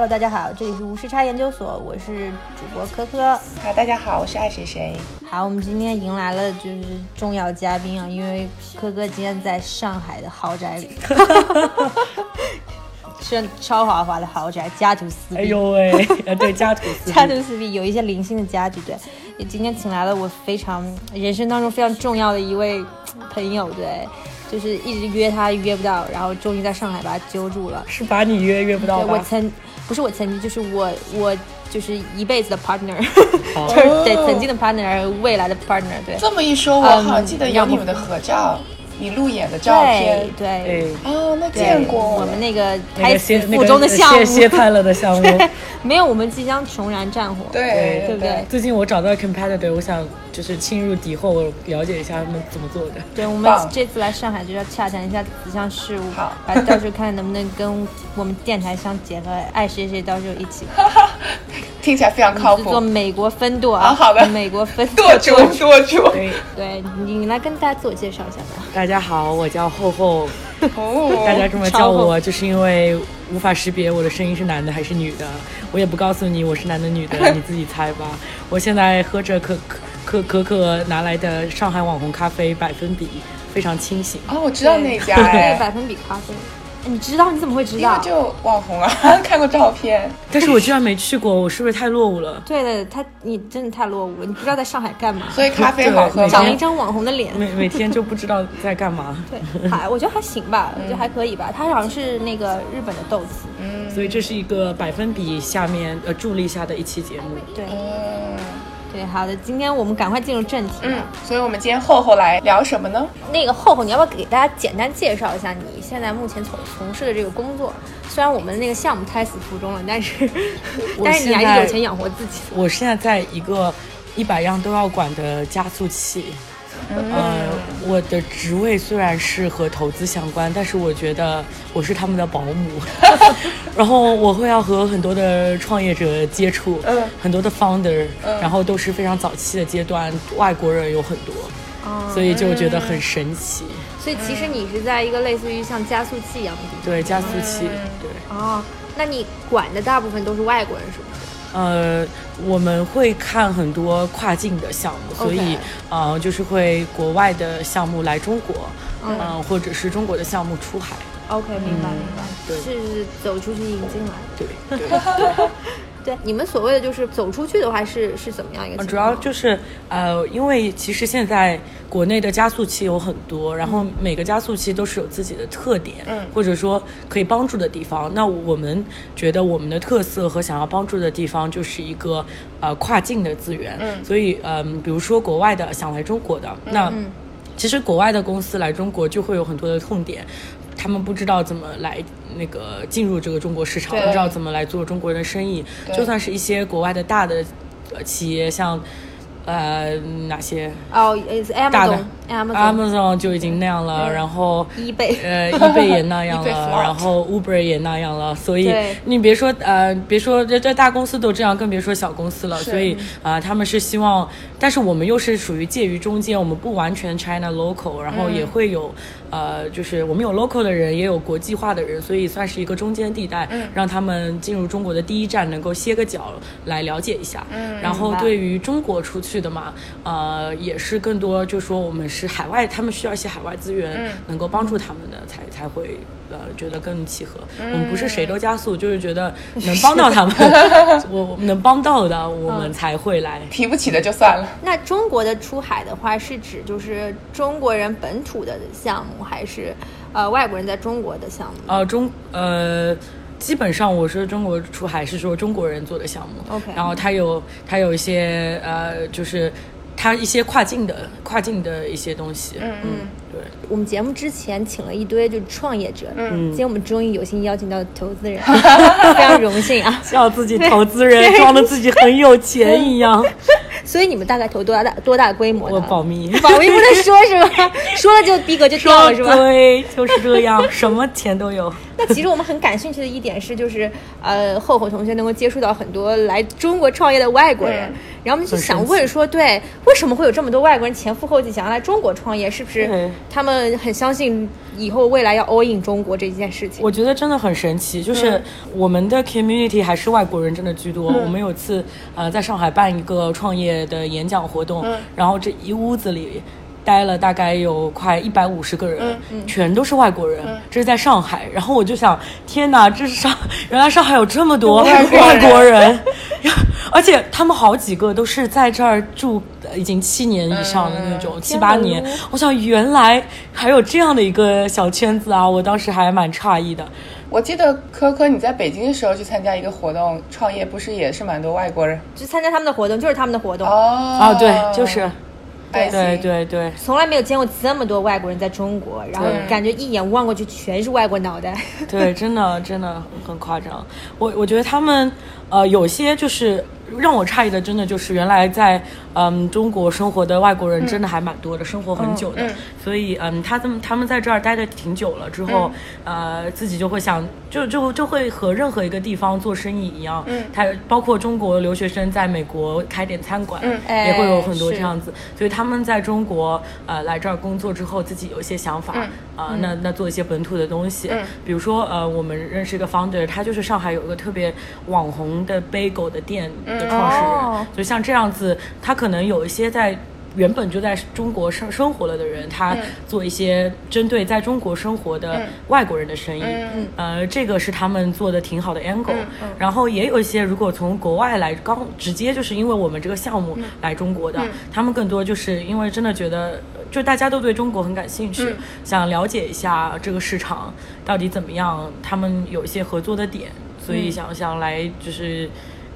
Hello，大家好，这里是无时差研究所，我是主播科科。好，大家好，我是爱谁谁。好，我们今天迎来了就是重要嘉宾啊，因为科科今天在上海的豪宅里，是超豪华的豪宅，家徒四壁。哎呦喂，呃，对，家徒四壁。家徒四壁，有一些零星的家具。对，也今天请来了我非常人生当中非常重要的一位朋友，对。就是一直约他约不到，然后终于在上海把他揪住了。是把你约约不到我曾不是我曾经，就是我我就是一辈子的 partner，就是对曾经的 partner，未来的 partner。对，这么一说，我好像记得有你们的合照。你路演的照片，对，哦，那见过。我们那个台词附中的项目，谢派了的项目，没有，我们即将重燃战火，对，对不对？最近我找到 competitor，我想就是侵入敌后，了解一下他们怎么做的。对，我们这次来上海就要洽谈一下此项事务，好，到时候看能不能跟我们电台相结合，爱谁谁到时候一起。听起来非常靠谱。做美国分舵啊，好的，美国分舵主，舵主。对，对你，你来跟大家自我介绍一下吧。大家好，我叫厚厚。哦，大家这么叫我，就是因为无法识别我的声音是男的还是女的。我也不告诉你我是男的女的，你自己猜吧。我现在喝着可可可可可拿来的上海网红咖啡，百分比非常清醒。哦，我知道那家，对，百分比咖啡。你知道？你怎么会知道？就网红啊，看过照片。但是我居然没去过，我是不是太落伍了？对的，他你真的太落伍了，你不知道在上海干嘛。所以咖啡好喝，长了一张网红的脸。每每天就不知道在干嘛。对，还我觉得还行吧，我觉得还可以吧。它好像是那个日本的豆子。嗯。所以这是一个百分比下面呃助力下的一期节目。对。对，好的，今天我们赶快进入正题。嗯，所以我们今天厚厚来聊什么呢？那个厚厚，你要不要给大家简单介绍一下你现在目前从从事的这个工作？虽然我们那个项目胎死腹中了，但是但是你还是有钱养活自己。我现在在一个一百样都要管的加速器。呃，我的职位虽然是和投资相关，但是我觉得我是他们的保姆。然后我会要和很多的创业者接触，嗯，很多的 founder，然后都是非常早期的阶段，外国人有很多，所以就觉得很神奇。所以其实你是在一个类似于像加速器一样的地方，对，加速器，对。哦，那你管的大部分都是外国人，是不是？呃，我们会看很多跨境的项目，所以呃，就是会国外的项目来中国，嗯，或者是中国的项目出海。OK，明白明白，对，是走出去引进来。对对。对，你们所谓的就是走出去的话，是是怎么样一个？主要就是呃，因为其实现在国内的加速器有很多，然后每个加速器都是有自己的特点，嗯，或者说可以帮助的地方。那我们觉得我们的特色和想要帮助的地方，就是一个呃跨境的资源。嗯，所以嗯，比如说国外的想来中国的，那其实国外的公司来中国就会有很多的痛点。他们不知道怎么来那个进入这个中国市场，不知道怎么来做中国人的生意。就算是一些国外的大的企业，像。呃，哪些？哦，大的，Amazon 就已经那样了，然后，eBay，呃，eBay 也那样了，然后 Uber 也那样了，所以你别说呃，别说这这大公司都这样，更别说小公司了。所以啊，他们是希望，但是我们又是属于介于中间，我们不完全 China local，然后也会有呃，就是我们有 local 的人，也有国际化的人，所以算是一个中间地带，让他们进入中国的第一站能够歇个脚来了解一下。嗯，然后对于中国出去。的嘛，呃，也是更多，就说我们是海外，他们需要一些海外资源，能够帮助他们的，才才会呃觉得更契合。我们不是谁都加速，就是觉得 能帮到他们，我能帮到的，我们才会来。提不起的就算了。那中国的出海的话，是指就是中国人本土的项目，还是呃外国人在中国的项目？呃，中呃。基本上我说中国出海是说中国人做的项目，OK，然后他有他有一些呃，就是他一些跨境的跨境的一些东西，嗯嗯，对。我们节目之前请了一堆就是创业者，嗯，今天我们终于有幸邀请到投资人，非常荣幸啊，叫自己投资人，装的自己很有钱一样。所以你们大概投多大多大规模？我保密，保密不能说是吧？说了就逼格就掉了是吧？对，就是这样，什么钱都有。那其实我们很感兴趣的一点是，就是呃，厚厚同学能够接触到很多来中国创业的外国人，然后我们就想问说，对，为什么会有这么多外国人前赴后继想要来中国创业？是不是他们很相信以后未来要 all in 中国这件事情？我觉得真的很神奇，就是我们的 community 还是外国人真的居多。我们有次呃在上海办一个创业的演讲活动，然后这一屋子里。待了大概有快一百五十个人，全都是外国人。这是在上海，然后我就想，天哪，这是上，原来上海有这么多外国人，而且他们好几个都是在这儿住已经七年以上的那种，七八年。我想，原来还有这样的一个小圈子啊！我当时还蛮诧异的。我记得科科你在北京的时候去参加一个活动，创业不是也是蛮多外国人？就参加他们的活动，就是他们的活动。哦，啊，对，就是。对对对对，从来没有见过这么多外国人在中国，然后感觉一眼望过去全是外国脑袋。对，真的真的很夸张。我我觉得他们呃有些就是。让我诧异的，真的就是原来在嗯中国生活的外国人真的还蛮多的，生活很久的。所以嗯，他们他们在这儿待的挺久了之后，呃，自己就会想，就就就会和任何一个地方做生意一样。嗯，他包括中国留学生在美国开点餐馆，也会有很多这样子。所以他们在中国呃来这儿工作之后，自己有一些想法啊，那那做一些本土的东西。比如说呃，我们认识一个 founder，他就是上海有一个特别网红的 bagel 的店的。创始人，就像这样子，他可能有一些在原本就在中国生生活了的人，他做一些针对在中国生活的外国人的生意，呃，这个是他们做的挺好的 angle。然后也有一些如果从国外来，刚直接就是因为我们这个项目来中国的，他们更多就是因为真的觉得，就大家都对中国很感兴趣，想了解一下这个市场到底怎么样，他们有一些合作的点，所以想想来就是。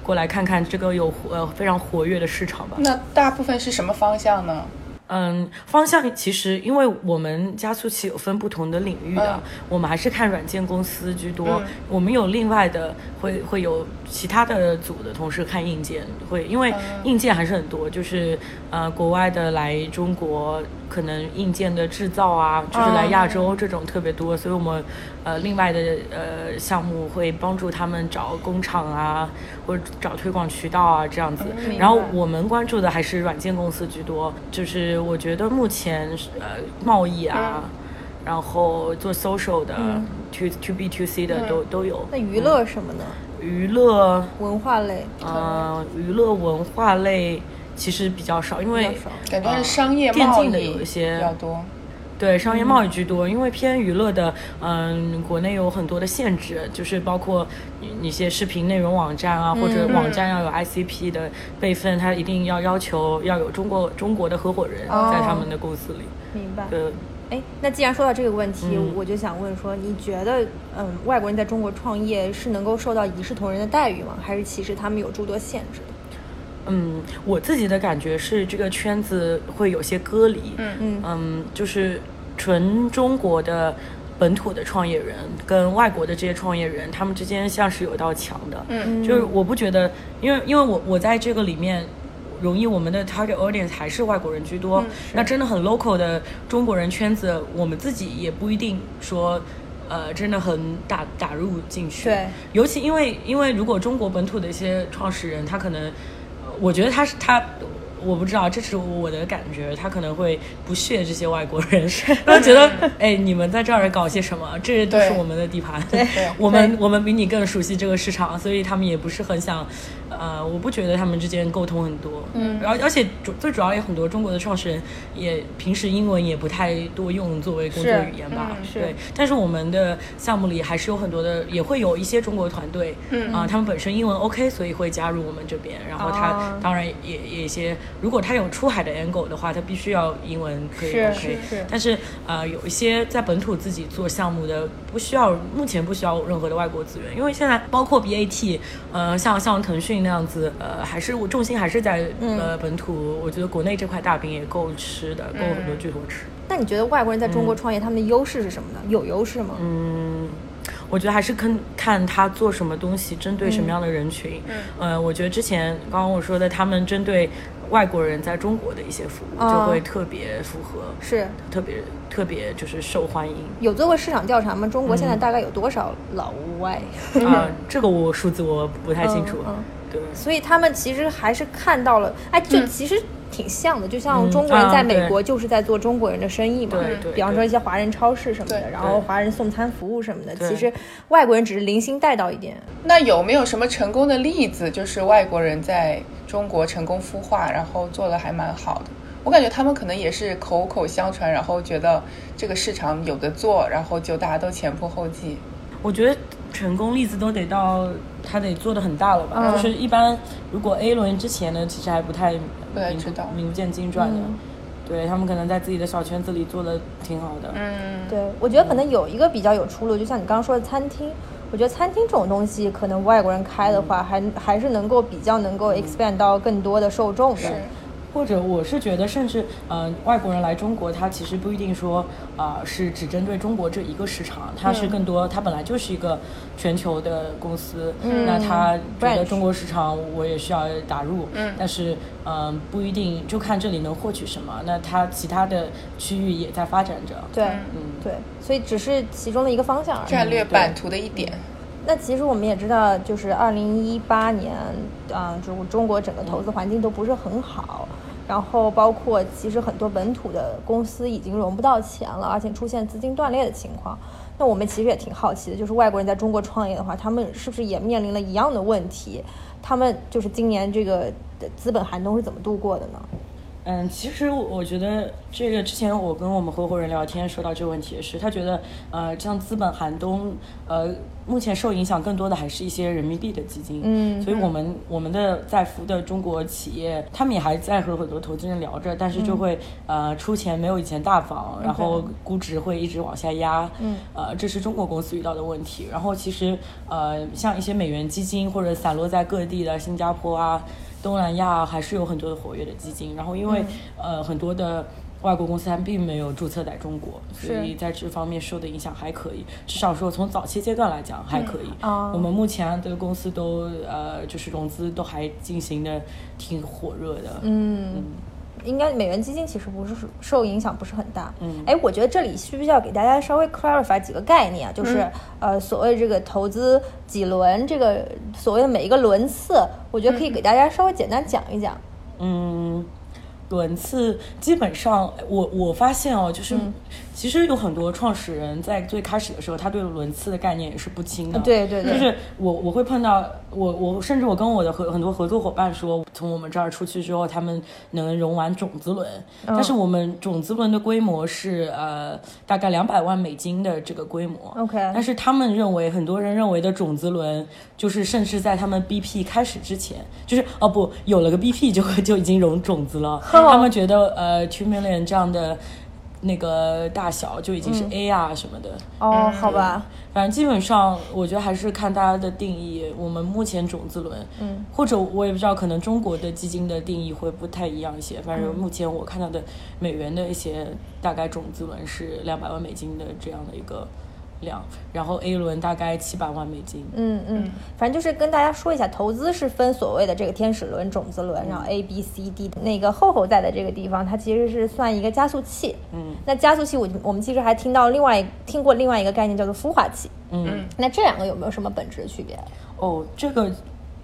过来看看这个有呃非常活跃的市场吧。那大部分是什么方向呢？嗯，方向其实因为我们加速器有分不同的领域的，我们还是看软件公司居多。我们有另外的会会有其他的组的同事看硬件，会因为硬件还是很多，就是呃国外的来中国。可能硬件的制造啊，就是来亚洲这种特别多，所以我们呃另外的呃项目会帮助他们找工厂啊，或者找推广渠道啊这样子。然后我们关注的还是软件公司居多，就是我觉得目前呃贸易啊，然后做 social 的 to to b to c 的都都有。那娱乐什么呢？娱乐文化类。嗯，娱乐文化类。其实比较少，因为感觉是商业电竞的有一些比较多，对商业贸易居多。因为偏娱乐的，嗯，国内有很多的限制，就是包括一些视频内容网站啊，或者网站要有 ICP 的备份，它一定要要求要有中国中国的合伙人在他们的公司里。明白。对，哎，那既然说到这个问题，我就想问说，你觉得，嗯，外国人在中国创业是能够受到一视同仁的待遇吗？还是其实他们有诸多限制的？嗯，我自己的感觉是这个圈子会有些割离。嗯嗯嗯，就是纯中国的本土的创业人跟外国的这些创业人，他们之间像是有一道墙的。嗯嗯，就是我不觉得，因为因为我我在这个里面，容易我们的 target audience 还是外国人居多。那真的很 local 的中国人圈子，我们自己也不一定说，呃，真的很打打入进去。对，尤其因为因为如果中国本土的一些创始人，他可能。我觉得他是他。我不知道，这是我的感觉，他可能会不屑这些外国人，他觉得，哎，你们在这儿搞些什么？这都是我们的地盘，我们我们比你更熟悉这个市场，所以他们也不是很想，呃，我不觉得他们之间沟通很多，嗯，而而且主最主要有很多中国的创始人也平时英文也不太多用作为工作语言吧，对，但是我们的项目里还是有很多的，也会有一些中国团队，嗯。啊，他们本身英文 OK，所以会加入我们这边，然后他当然也也一些。如果他有出海的 angle 的话，他必须要英文可以 OK。但是呃，有一些在本土自己做项目的，不需要目前不需要任何的外国资源，因为现在包括 BAT，呃，像像腾讯那样子，呃，还是我重心还是在呃本土。我觉得国内这块大饼也够吃的，够很多巨头吃。那你觉得外国人在中国创业，他们的优势是什么呢？有优势吗？嗯，我觉得还是看看他做什么东西，针对什么样的人群。嗯，呃，我觉得之前刚刚我说的，他们针对外国人在中国的一些服务，就会特别符合，是特别特别就是受欢迎。有做过市场调查吗？中国现在大概有多少老外？啊，这个我数字我不太清楚。嗯，对。所以他们其实还是看到了，哎，就其实。挺像的，就像中国人在美国就是在做中国人的生意嘛。对对。比方说一些华人超市什么的，然后华人送餐服务什么的，其实外国人只是零星带到一点。那有没有什么成功的例子，就是外国人在中国成功孵化，然后做的还蛮好的？我感觉他们可能也是口口相传，然后觉得这个市场有的做，然后就大家都前仆后继。我觉得成功例子都得到他得做的很大了吧？就是一般如果 A 轮之前呢，其实还不太。对，知道名不见经传的，对他们可能在自己的小圈子里做的挺好的。嗯，对，我觉得可能有一个比较有出路，就像你刚刚说的餐厅，我觉得餐厅这种东西，可能外国人开的话，还还是能够比较能够 expand 到更多的受众的。或者我是觉得，甚至嗯，外国人来中国，他其实不一定说啊是只针对中国这一个市场，他是更多，他本来就是一个全球的公司，嗯那他觉得中国市场我也需要打入，但是嗯不一定就看这里能获取什么，那他其他的区域也在发展着，对，嗯。对，所以只是其中的一个方向而已，战略版图的一点。那其实我们也知道，就是二零一八年，啊，中中国整个投资环境都不是很好。然后包括其实很多本土的公司已经融不到钱了，而且出现资金断裂的情况。那我们其实也挺好奇的，就是外国人在中国创业的话，他们是不是也面临了一样的问题？他们就是今年这个资本寒冬是怎么度过的呢？嗯，其实我觉得这个之前我跟我们合伙人聊天说到这个问题也是，他觉得呃，像资本寒冬，呃，目前受影响更多的还是一些人民币的基金。嗯，所以我们我们的在服的中国企业，他们也还在和很多投资人聊着，但是就会呃出钱没有以前大方，然后估值会一直往下压。嗯，呃，这是中国公司遇到的问题。然后其实呃，像一些美元基金或者散落在各地的新加坡啊。东南亚还是有很多的活跃的基金，然后因为呃很多的外国公司它并没有注册在中国，所以在这方面受的影响还可以，至少说从早期阶段来讲还可以。我们目前的公司都呃就是融资都还进行的挺火热的。嗯。应该美元基金其实不是受影响不是很大，嗯，哎，我觉得这里需不需要给大家稍微 clarify 几个概念啊？就是呃，所谓这个投资几轮，这个所谓的每一个轮次，我觉得可以给大家稍微简单讲一讲。嗯，轮次基本上，我我发现哦，就是。其实有很多创始人在最开始的时候，他对轮次的概念也是不清的。对对对，就是我我会碰到我我甚至我跟我的合很多合作伙伴说，从我们这儿出去之后，他们能融完种子轮，但是我们种子轮的规模是呃大概两百万美金的这个规模。OK，但是他们认为很多人认为的种子轮，就是甚至在他们 BP 开始之前，就是哦不有了个 BP 就 就已经融种子了。他们觉得呃 two million 这样的。那个大小就已经是 A 啊什么的哦，好吧，反正基本上我觉得还是看大家的定义。我们目前种子轮，嗯，或者我也不知道，可能中国的基金的定义会不太一样一些。反正目前我看到的美元的一些大概种子轮是两百万美金的这样的一个。量，然后 A 轮大概七百万美金。嗯嗯，反正就是跟大家说一下，投资是分所谓的这个天使轮、种子轮，然后 A、B、C、D。那个厚厚在的这个地方，它其实是算一个加速器。嗯，那加速器，我我们其实还听到另外听过另外一个概念叫做孵化器。嗯，那这两个有没有什么本质的区别？哦，这个。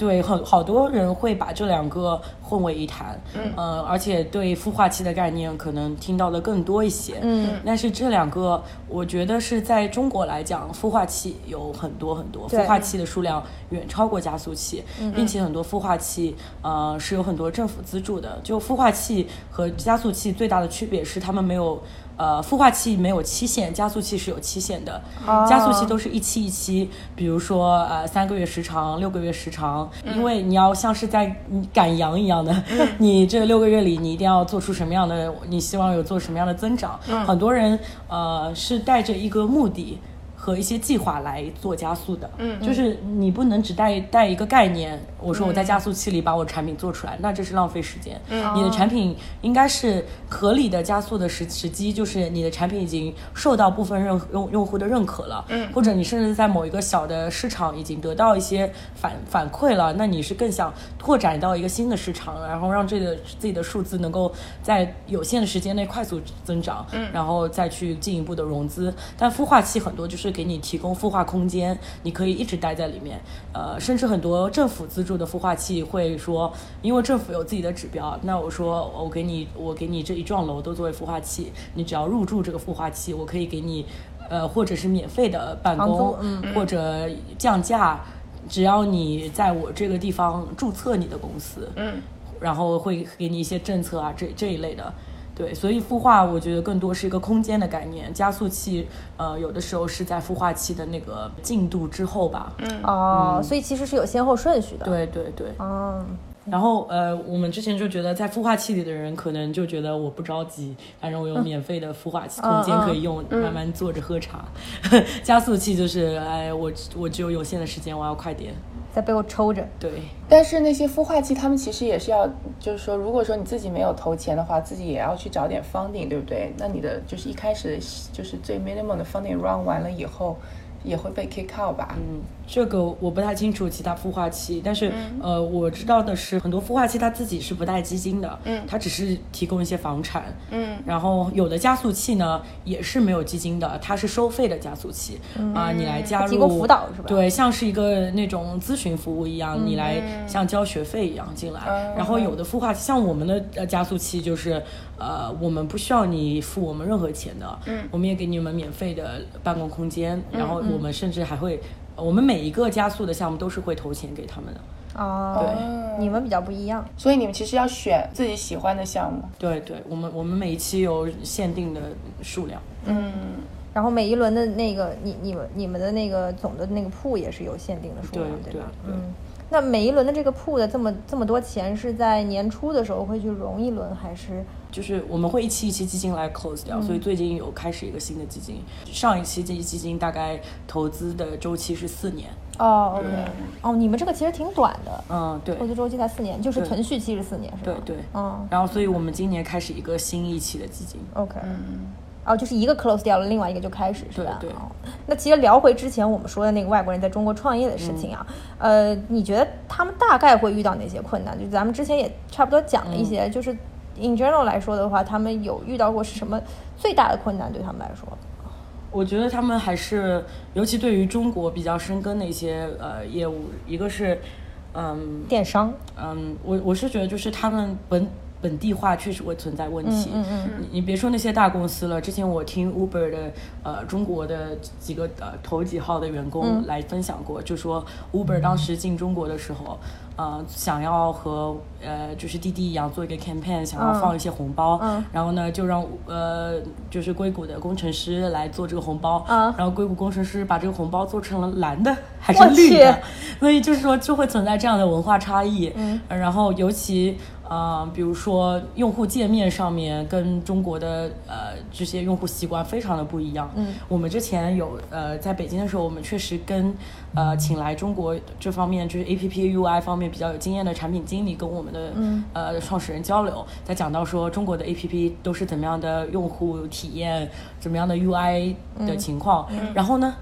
对，很好多人会把这两个混为一谈，嗯，呃，而且对孵化器的概念可能听到的更多一些，嗯，但是这两个，我觉得是在中国来讲，孵化器有很多很多，孵化器的数量远超过加速器，并且很多孵化器，呃，是有很多政府资助的。就孵化器和加速器最大的区别是，他们没有。呃，孵化器没有期限，加速器是有期限的。加速器都是一期一期，比如说呃三个月时长、六个月时长，因为你要像是在赶羊一样的，你这六个月里你一定要做出什么样的，你希望有做什么样的增长。很多人呃是带着一个目的。和一些计划来做加速的，嗯，就是你不能只带带一个概念，我说我在加速器里把我产品做出来，那这是浪费时间。嗯，你的产品应该是合理的加速的时时机，就是你的产品已经受到部分认用用户的认可了，嗯，或者你甚至在某一个小的市场已经得到一些反反馈了，那你是更想拓展到一个新的市场，然后让这个自己的数字能够在有限的时间内快速增长，嗯，然后再去进一步的融资。但孵化器很多就是。给你提供孵化空间，你可以一直待在里面。呃，甚至很多政府资助的孵化器会说，因为政府有自己的指标，那我说我给你，我给你这一幢楼都作为孵化器，你只要入住这个孵化器，我可以给你，呃，或者是免费的办公，或者降价，只要你在我这个地方注册你的公司，嗯，然后会给你一些政策啊，这这一类的。对，所以孵化我觉得更多是一个空间的概念，加速器，呃，有的时候是在孵化器的那个进度之后吧。嗯哦，所以其实是有先后顺序的。对对对。嗯。然后呃，我们之前就觉得在孵化器里的人可能就觉得我不着急，反正我有免费的孵化器空间可以用，慢慢坐着喝茶。加速器就是哎，我我只有有限的时间，我要快点。在背后抽着，对。但是那些孵化器，他们其实也是要，就是说，如果说你自己没有投钱的话，自己也要去找点 funding，对不对？那你的就是一开始就是最 minimum 的 funding run 完了以后。也会被 kick out 吧？嗯，这个我不太清楚其他孵化器，但是呃，我知道的是很多孵化器它自己是不带基金的，嗯，它只是提供一些房产，嗯，然后有的加速器呢也是没有基金的，它是收费的加速器，啊，你来加入提供辅导是吧？对，像是一个那种咨询服务一样，你来像交学费一样进来，然后有的孵化器像我们的呃加速器就是呃，我们不需要你付我们任何钱的，嗯，我们也给你们免费的办公空间，然后。我们甚至还会，我们每一个加速的项目都是会投钱给他们的。哦，对，你们比较不一样，所以你们其实要选自己喜欢的项目。对对，我们我们每一期有限定的数量。嗯，然后每一轮的那个，你你们你们的那个总的那个铺也是有限定的数量，对吧？嗯。那每一轮的这个铺的这么这么多钱，是在年初的时候会去融一轮，还是就是我们会一期一期基金来 close 掉？所以最近有开始一个新的基金，上一期这基金大概投资的周期是四年。哦，OK，哦，你们这个其实挺短的，嗯，对，投资周期才四年，就是存续期是四年，是吧？对对，嗯，然后所以我们今年开始一个新一期的基金，OK，嗯。哦，就是一个 close 掉了，另外一个就开始，是吧？对。那其实聊回之前我们说的那个外国人在中国创业的事情啊，呃，你觉得他们大概会遇到哪些困难？就咱们之前也差不多讲了一些，就是 in general 来说的话，他们有遇到过是什么最大的困难？对他们来说，我觉得他们还是，尤其对于中国比较深耕的一些呃业务，一个是嗯电商，嗯，我我是觉得就是他们本。本地化确实会存在问题。嗯嗯嗯。你别说那些大公司了，之前我听 Uber 的呃中国的几个呃头几号的员工来分享过，就说 Uber 当时进中国的时候，呃想要和呃就是滴滴一样做一个 campaign，想要放一些红包，然后呢就让呃就是硅谷的工程师来做这个红包，然后硅谷工程师把这个红包做成了蓝的还是绿的，所以就是说就会存在这样的文化差异。嗯。然后尤其。啊，比如说用户界面上面跟中国的呃这些用户习惯非常的不一样。嗯，我们之前有呃在北京的时候，我们确实跟呃请来中国这方面就是 A P P U I 方面比较有经验的产品经理跟我们的呃创始人交流，在讲到说中国的 A P P 都是怎么样的用户体验，怎么样的 U I 的情况，然后呢，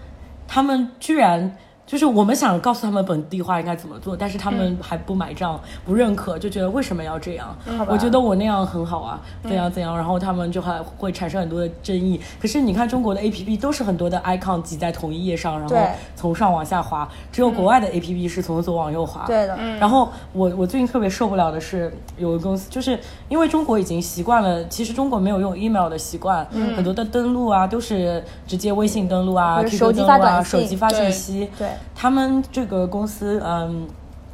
他们居然。就是我们想告诉他们本地化应该怎么做，但是他们还不买账、不认可，就觉得为什么要这样？我觉得我那样很好啊，怎样怎样，然后他们就还会产生很多的争议。可是你看中国的 A P P 都是很多的 icon 挤在同一页上，然后从上往下滑，只有国外的 A P P 是从左往右滑。对的。然后我我最近特别受不了的是有个公司，就是因为中国已经习惯了，其实中国没有用 email 的习惯，很多的登录啊都是直接微信登录啊、QQ 登录啊、手机发信息。对。他们这个公司，嗯，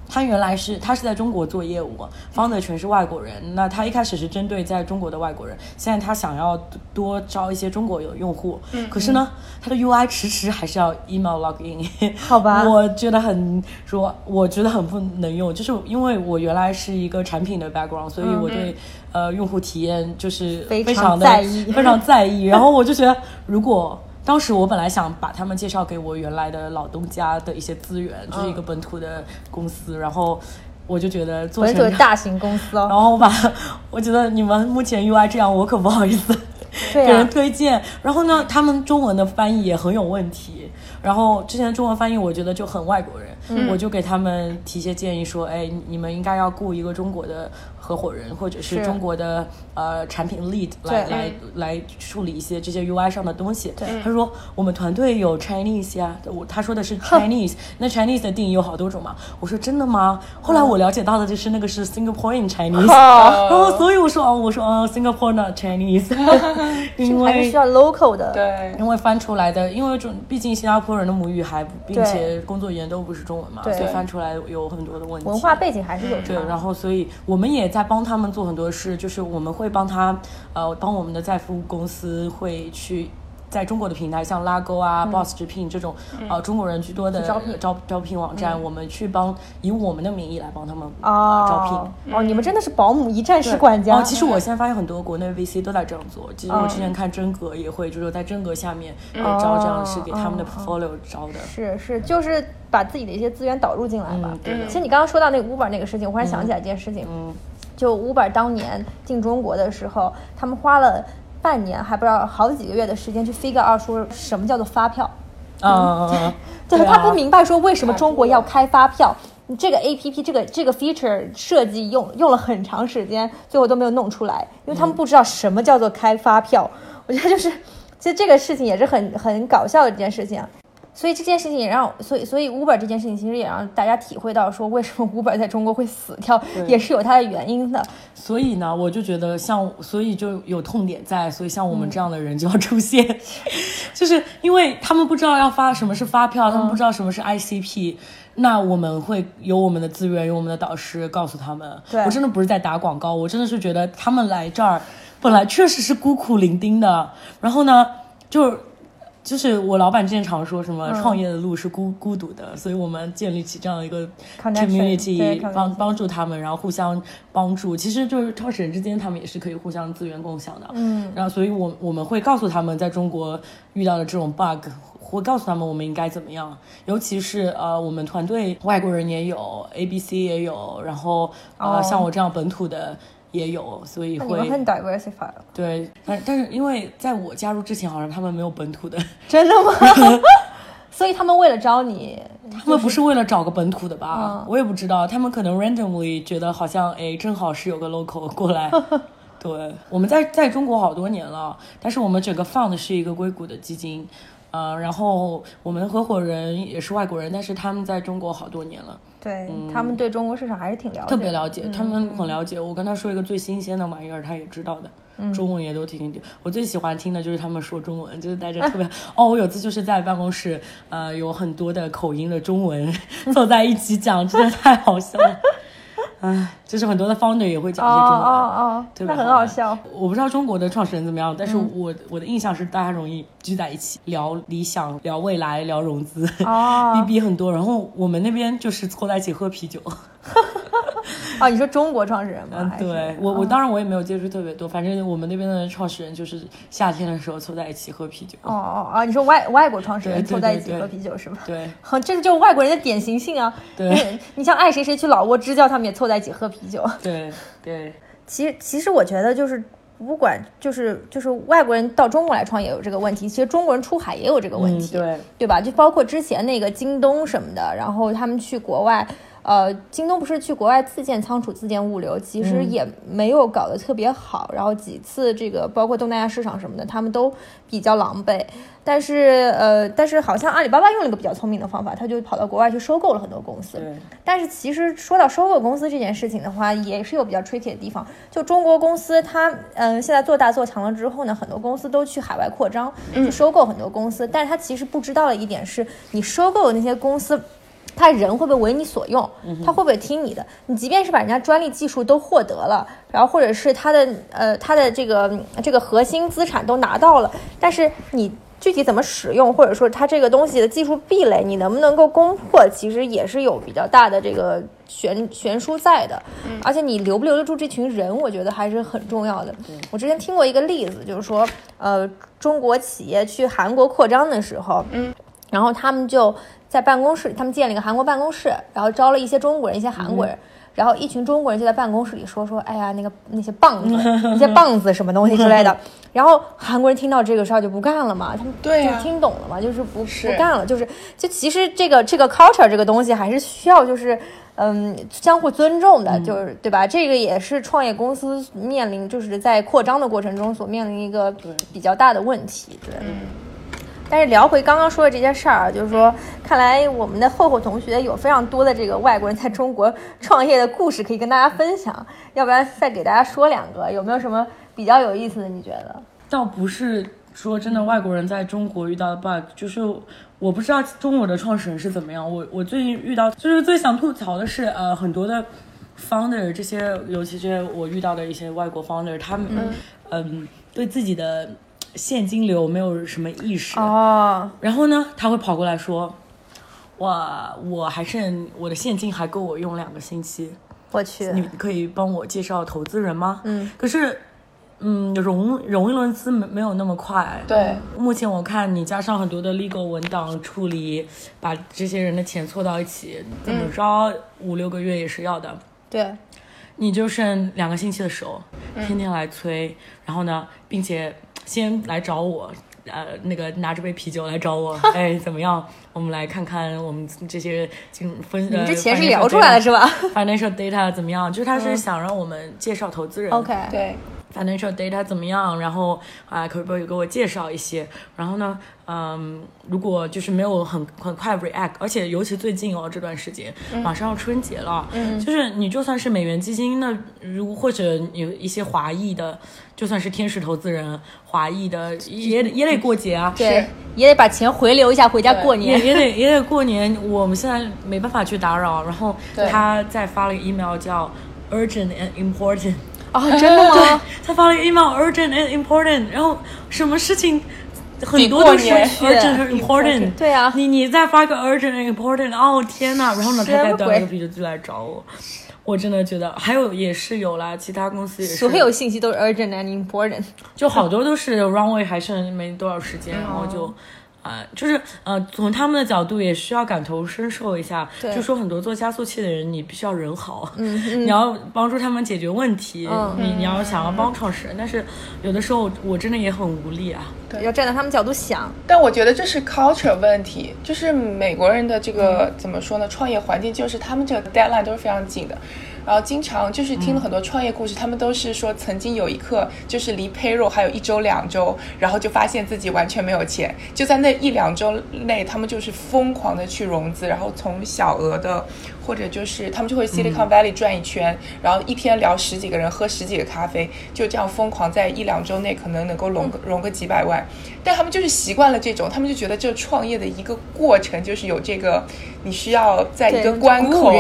他原来是他是在中国做业务，方的全是外国人。那他一开始是针对在中国的外国人，现在他想要多招一些中国有用户。嗯，可是呢，他的 UI 迟迟还是要 email login。好吧，我觉得很说，我觉得很不能用，就是因为我原来是一个产品的 background，所以我对呃用户体验就是非常的在意，非常在意。然后我就觉得如果。当时我本来想把他们介绍给我原来的老东家的一些资源，就是一个本土的公司，然后我就觉得做成大型公司哦，然后我把 我觉得你们目前 UI 这样，我可不好意思给人推荐。然后呢，他们中文的翻译也很有问题。然后之前中文翻译我觉得就很外国人，我就给他们提些建议说，哎，你们应该要雇一个中国的。合伙人或者是中国的呃产品 lead 来来来处理一些这些 UI 上的东西。他说我们团队有 Chinese 呀，我他说的是 Chinese，那 Chinese 的定义有好多种嘛。我说真的吗？后来我了解到的就是那个是 Singaporean Chinese，然后所以我说哦，我说哦 Singapore not Chinese，因为需要 local 的，对，因为翻出来的，因为中毕竟新加坡人的母语还并且工作语言都不是中文嘛，所以翻出来有很多的问题。文化背景还是有对，然后所以我们也。在帮他们做很多事，就是我们会帮他，呃，帮我们的在服务公司会去。在中国的平台，像拉勾啊、Boss 直聘这种，呃，中国人居多的招聘招招聘网站，我们去帮以我们的名义来帮他们啊招聘。哦，你们真的是保姆一站式管家。哦，其实我现在发现很多国内 VC 都在这样做。其实我之前看真格也会，就是在真格下面招这样是给他们的 portfolio 招的。是是，就是把自己的一些资源导入进来吧。对其实你刚刚说到那个 Uber 那个事情，我忽然想起来一件事情。嗯。就 Uber 当年进中国的时候，他们花了。半年还不知道好几个月的时间去 figure out 说什么叫做发票，啊，就是他不明白说为什么中国要开发票，这个 A P P 这个这个 feature 设计用用了很长时间，最后都没有弄出来，因为他们不知道什么叫做开发票。我觉得就是，其实这个事情也是很很搞笑的一件事情。所以这件事情也让，所以所以 Uber 这件事情其实也让大家体会到，说为什么 Uber 在中国会死掉，也是有它的原因的。所以呢，我就觉得像，所以就有痛点在，所以像我们这样的人就要出现，就是因为他们不知道要发什么是发票，他们不知道什么是 ICP，那我们会有我们的资源，有我们的导师告诉他们。对，我真的不是在打广告，我真的是觉得他们来这儿本来确实是孤苦伶仃的，然后呢，就。就是我老板之前常说什么创业的路是孤孤独的，所以我们建立起这样一个 community，帮帮助他们，然后互相帮助。其实就是创始人之间，他们也是可以互相资源共享的。嗯，然后所以我我们会告诉他们，在中国遇到的这种 bug，会告诉他们我们应该怎么样。尤其是呃，我们团队外国人也有，A B C 也有，然后呃，像我这样本土的。也有，所以会很 diversified。对，但但是因为在我加入之前，好像他们没有本土的，真的吗？所以他们为了招你，他们不是为了找个本土的吧？我也不知道，他们可能 randomly 觉得好像哎，正好是有个 local 过来。对，我们在在中国好多年了，但是我们整个 fund 是一个硅谷的基金。呃，然后我们的合伙人也是外国人，但是他们在中国好多年了。对他们对中国市场还是挺了解，特别了解，他们很了解。我跟他说一个最新鲜的玩意儿，他也知道的，中文也都听。我最喜欢听的就是他们说中文，就是带着 特别哦。我有次就是在办公室，呃，有很多的口音的中文 坐在一起讲，真的太好笑了。唉，就是很多的 founder 也会讲这些中文，哦哦，那很好笑。我不知道中国的创始人怎么样，但是我我的印象是大家容易聚在一起聊理想、聊未来、聊融资，哦，逼逼很多。然后我们那边就是凑在一起喝啤酒。哦，你说中国创始人吗？对我，我当然我也没有接触特别多，反正我们那边的创始人就是夏天的时候凑在一起喝啤酒。哦哦哦，你说外外国创始人凑在一起喝啤酒是吗？对，这个就是外国人的典型性啊。对，你像爱谁谁去老挝支教，他们也凑在一起喝啤酒。对对，其实其实我觉得就是不管就是就是外国人到中国来创业有这个问题，其实中国人出海也有这个问题，对对吧？就包括之前那个京东什么的，然后他们去国外。呃，京东不是去国外自建仓储、自建物流，其实也没有搞得特别好。然后几次这个包括东南亚市场什么的，他们都比较狼狈。但是呃，但是好像阿里巴巴用了一个比较聪明的方法，他就跑到国外去收购了很多公司。但是其实说到收购公司这件事情的话，也是有比较 tricky 的地方。就中国公司，它嗯现在做大做强了之后呢，很多公司都去海外扩张，去收购很多公司。但是他其实不知道的一点是，你收购的那些公司。他人会不会为你所用？他会不会听你的？你即便是把人家专利技术都获得了，然后或者是他的呃他的这个这个核心资产都拿到了，但是你具体怎么使用，或者说它这个东西的技术壁垒，你能不能够攻破，其实也是有比较大的这个悬悬殊在的。而且你留不留得住这群人，我觉得还是很重要的。我之前听过一个例子，就是说，呃，中国企业去韩国扩张的时候，嗯，然后他们就在办公室，他们建了一个韩国办公室，然后招了一些中国人，一些韩国人。然后一群中国人就在办公室里说说，哎呀，那个那些棒子，那些棒子什么东西之类的。然后韩国人听到这个事儿就不干了嘛，他们就听懂了嘛，就是不不干了，就是就其实这个这个 culture 这个东西还是需要就是嗯相互尊重的，就是对吧？这个也是创业公司面临就是在扩张的过程中所面临一个比较大的问题，对。但是聊回刚刚说的这些事儿啊，就是说，看来我们的厚厚同学有非常多的这个外国人在中国创业的故事可以跟大家分享。要不然再给大家说两个，有没有什么比较有意思的？你觉得？倒不是说真的外国人在中国遇到的 bug，就是我不知道中国的创始人是怎么样。我我最近遇到就是最想吐槽的是，呃，很多的 founder 这些，尤其是我遇到的一些外国 founder，他们嗯对自己的。现金流没有什么意识哦，然后呢，他会跑过来说：“哇，我还剩我的现金还够我用两个星期。”我去，你可以帮我介绍投资人吗？嗯，可是，嗯，融融一轮资没没有那么快。对，目前我看你加上很多的 legal 文档处理，把这些人的钱凑到一起，怎么着五六个月也是要的。对，你就剩两个星期的时候，天天来催，然后呢，并且。先来找我，呃，那个拿着杯啤酒来找我，哎，怎么样？我们来看看我们这些经分，你这钱是聊出来的是吧？Financial data 怎么样？就是他是想让我们介绍投资人，OK，对。Financial data 怎么样？然后啊，可不可以给我介绍一些？然后呢，嗯，如果就是没有很很快 react，而且尤其最近哦这段时间，马上要春节了，嗯，就是你就算是美元基金，那如或者有一些华裔的，就算是天使投资人，华裔的也也得过节啊，对，也得把钱回流一下回家过年，也得也得过年。我们现在没办法去打扰，然后他再发了个 email 叫 urgent and important。啊，真的吗？他发了一个 email，urgent and important，然后什么事情很多都是 urgent and important。对啊，你你再发个 urgent and important，哦天呐，然后呢，他再端个啤酒就来找我，我真的觉得还有也是有啦，其他公司也是，所有信息都是 urgent and important，就好多都是 runway 还剩没多少时间，然后就。啊，就是呃，从他们的角度也需要感同身受一下，就说很多做加速器的人，你必须要人好，嗯，你要帮助他们解决问题，你你要想要帮创始人，但是有的时候我真的也很无力啊，对，要站在他们角度想。但我觉得这是 culture 问题，就是美国人的这个怎么说呢？创业环境就是他们这个 deadline 都是非常紧的。然后经常就是听了很多创业故事，他们都是说曾经有一刻就是离 payroll 还有一周两周，然后就发现自己完全没有钱，就在那一两周内，他们就是疯狂的去融资，然后从小额的。或者就是他们就会 Silicon Valley 转一圈，然后一天聊十几个人，喝十几个咖啡，就这样疯狂，在一两周内可能能够融个融个几百万。但他们就是习惯了这种，他们就觉得这创业的一个过程就是有这个，你需要在一个关口，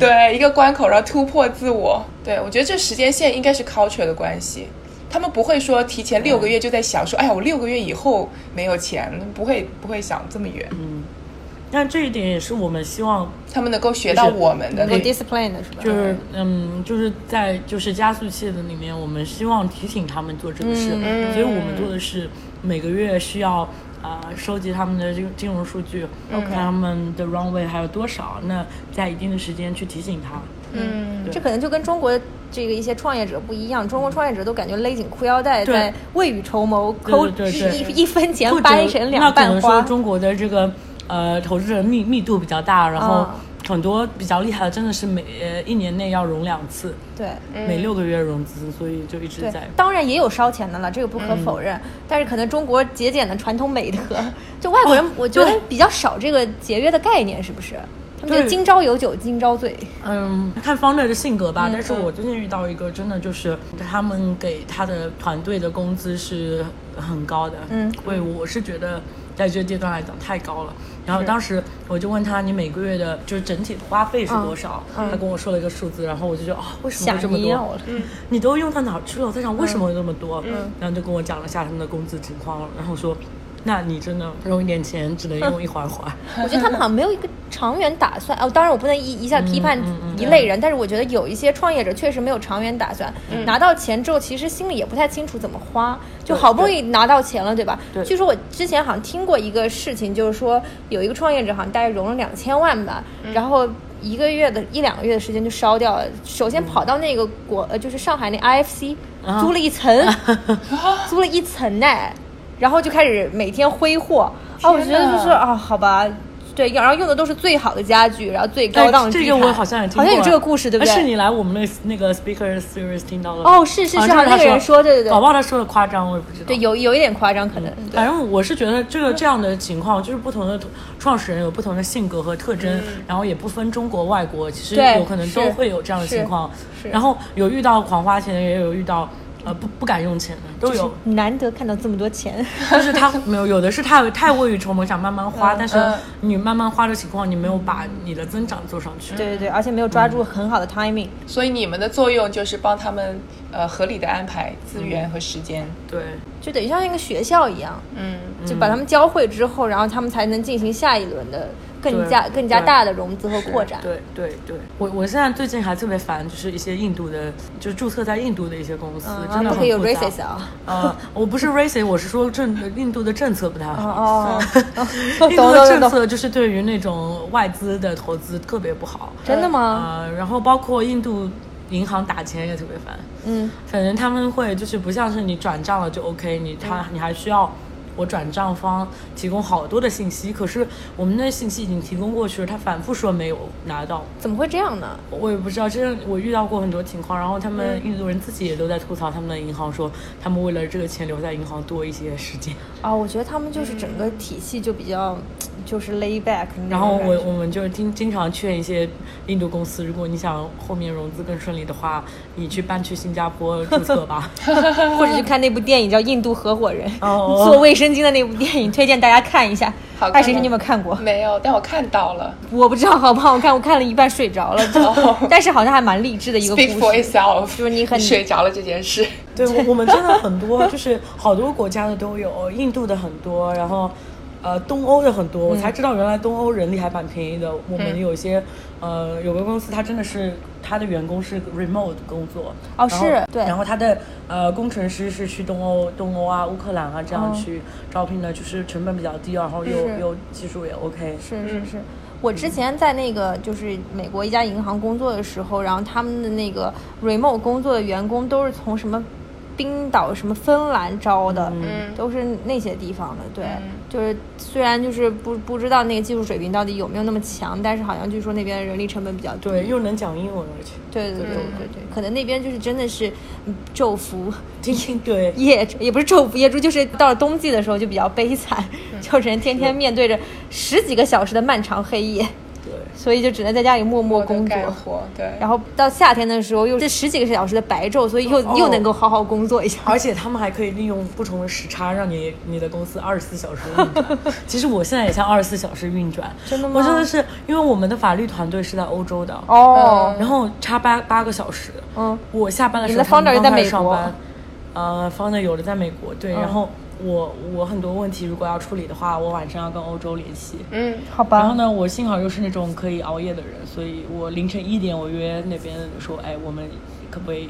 对一个关口，然后突破自我。对我觉得这时间线应该是 culture 的关系，他们不会说提前六个月就在想说，哎呀，我六个月以后没有钱，不会不会想这么远。嗯。但这一点也是我们希望他们能够学到我们的那 discipline 的是吧？就是嗯，就是在就是加速器的里面，我们希望提醒他们做这个事，所以我们做的是每个月需要啊收集他们的这个金融数据，看他们的 runway 还有多少，那在一定的时间去提醒他。嗯，这可能就跟中国这个一些创业者不一样，中国创业者都感觉勒紧裤腰带在未雨绸缪，抠一一分钱掰成两半花。那可能说中国的这个。呃，投资人密密度比较大，然后很多比较厉害的，真的是每呃一年内要融两次，对，每六个月融资，所以就一直在。当然也有烧钱的了，这个不可否认。但是可能中国节俭的传统美德，就外国人我觉得比较少这个节约的概念，是不是？他们今朝有酒今朝醉。嗯，看方队的性格吧。但是我最近遇到一个，真的就是他们给他的团队的工资是很高的。嗯，所以我是觉得。在这个阶段来讲太高了，然后当时我就问他，你每个月的就是整体的花费是多少？他跟我说了一个数字，然后我就觉得啊，为什么这么多？你都用到哪去了？我在想为什么会这么多？然后就跟我讲了下他们的工资情况，然后说那你真的融一点钱只能用一会儿会儿。我觉得他们好像没有一个长远打算哦。当然，我不能一一下批判一类人，但是我觉得有一些创业者确实没有长远打算。拿到钱之后，其实心里也不太清楚怎么花，就好不容易拿到钱了，对吧？对。据说我之前好像听过一个事情，就是说有一个创业者好像大概融了两千万吧，然后一个月的一两个月的时间就烧掉了。首先跑到那个国呃，就是上海那 IFC 租了一层，租了一层呢。然后就开始每天挥霍啊！我觉得就是啊，好吧，对，然后用的都是最好的家具，然后最高档的。这个我好像也听好像有这个故事，对不对？是你来我们那那个 speaker series 听到了哦，是是是，那个人说，对对对，宝宝他说的夸张，我也不知道。对，有有一点夸张，可能。反正我是觉得这个这样的情况，就是不同的创始人有不同的性格和特征，然后也不分中国外国，其实有可能都会有这样的情况。然后有遇到狂花钱，也有遇到。呃，不不敢用钱的都有，难得看到这么多钱。但是他没有，有的是太太未雨绸缪，想慢慢花，但是你慢慢花的情况，你没有把你的增长做上去。对对对，而且没有抓住很好的 timing。所以你们的作用就是帮他们呃合理的安排资源和时间。对，就等于像一个学校一样，嗯，就把他们教会之后，然后他们才能进行下一轮的。更加更加大的融资和扩展。对对对，我我现在最近还特别烦，就是一些印度的，就是注册在印度的一些公司，真的不可以有 racist 啊。呃，我不是 racist，我是说政印度的政策不太好。哦印度的政策就是对于那种外资的投资特别不好。真的吗？啊，然后包括印度银行打钱也特别烦。嗯，反正他们会就是不像是你转账了就 OK，你他你还需要。我转账方提供好多的信息，可是我们的信息已经提供过去了，他反复说没有拿到，怎么会这样呢？我也不知道，真的我遇到过很多情况，然后他们印度人自己也都在吐槽他们的银行，说他们为了这个钱留在银行多一些时间。啊，我觉得他们就是整个体系就比较就是 lay back。然后我我们就经经常劝一些印度公司，如果你想后面融资更顺利的话，你去搬去新加坡注册吧，或者去看那部电影叫《印度合伙人》，做卫生巾的那部电影，推荐大家看一下。好爱谁谁，你有没有看过？没有，但我看到了。我不知道好不好看，我看了一半睡着了，但是好像还蛮励志的一个故事。Speak for itself，就是你很睡着了这件事。对，我们真的很多，就是好多国家的都有，印度的很多，然后。呃，东欧的很多，我才知道原来东欧人力还蛮便宜的。我们有些，呃，有个公司，它真的是它的员工是 remote 工作，哦，是对，然后它的呃工程师是去东欧、东欧啊、乌克兰啊这样去招聘的，就是成本比较低，然后又又技术也 OK。是是是，我之前在那个就是美国一家银行工作的时候，然后他们的那个 remote 工作的员工都是从什么？冰岛什么芬兰招的，嗯，都是那些地方的，对，就是虽然就是不不知道那个技术水平到底有没有那么强，但是好像据说那边人力成本比较低，对，又能讲英文，而且，对对对对对，可能那边就是真的是昼伏，对，夜也不是昼伏夜出，就是到了冬季的时候就比较悲惨，就人天天面对着十几个小时的漫长黑夜。所以就只能在家里默默工作，对。然后到夏天的时候又是十几个小时的白昼，所以又又能够好好工作一下。而且他们还可以利用不同的时差，让你你的公司二十四小时运转。其实我现在也像二十四小时运转，真的吗？我真的是因为我们的法律团队是在欧洲的哦，然后差八八个小时。嗯，我下班的时候他们刚在美国。呃，方的有的在美国，对，然后。我我很多问题如果要处理的话，我晚上要跟欧洲联系。嗯，好吧。然后呢，我幸好又是那种可以熬夜的人，所以我凌晨一点我约那边说，哎，我们可不可以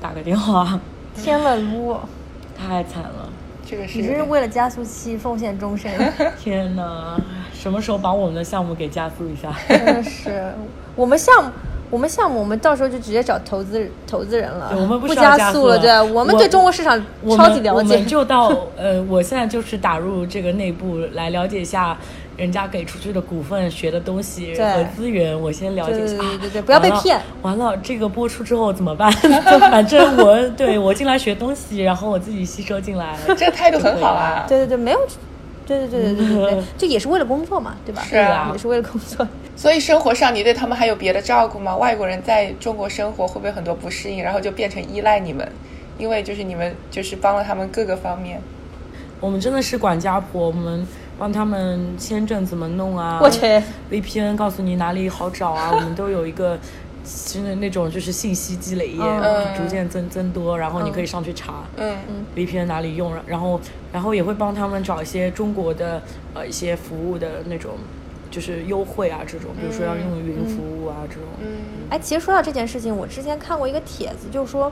打个电话？天了噜，太惨了。这个是你这是为了加速器奉献终身。天哪，什么时候把我们的项目给加速一下？真的是，我们项目。我们项目，我们到时候就直接找投资投资人了，我们不加速了。对，我们对中国市场超级了解。我们就到呃，我现在就是打入这个内部来了解一下人家给出去的股份、学的东西和资源，我先了解一下。对对对，不要被骗。完了，这个播出之后怎么办？反正我对我进来学东西，然后我自己吸收进来，这个态度很好啊。对对对，没有。对对对对对对，这也是为了工作嘛，对吧？是啊，也是为了工作。所以生活上你对他们还有别的照顾吗？外国人在中国生活会不会很多不适应，然后就变成依赖你们？因为就是你们就是帮了他们各个方面。我们真的是管家婆，我们帮他们签证怎么弄啊？我去，VPN 告诉你哪里好找啊？我们都有一个。现在那种就是信息积累也逐渐增增多，然后你可以上去查，嗯嗯，VPN 哪里用，然后然后也会帮他们找一些中国的呃一些服务的那种就是优惠啊这种，比如说要用云服务啊这种。嗯，哎，其实说到这件事情，我之前看过一个帖子，就是说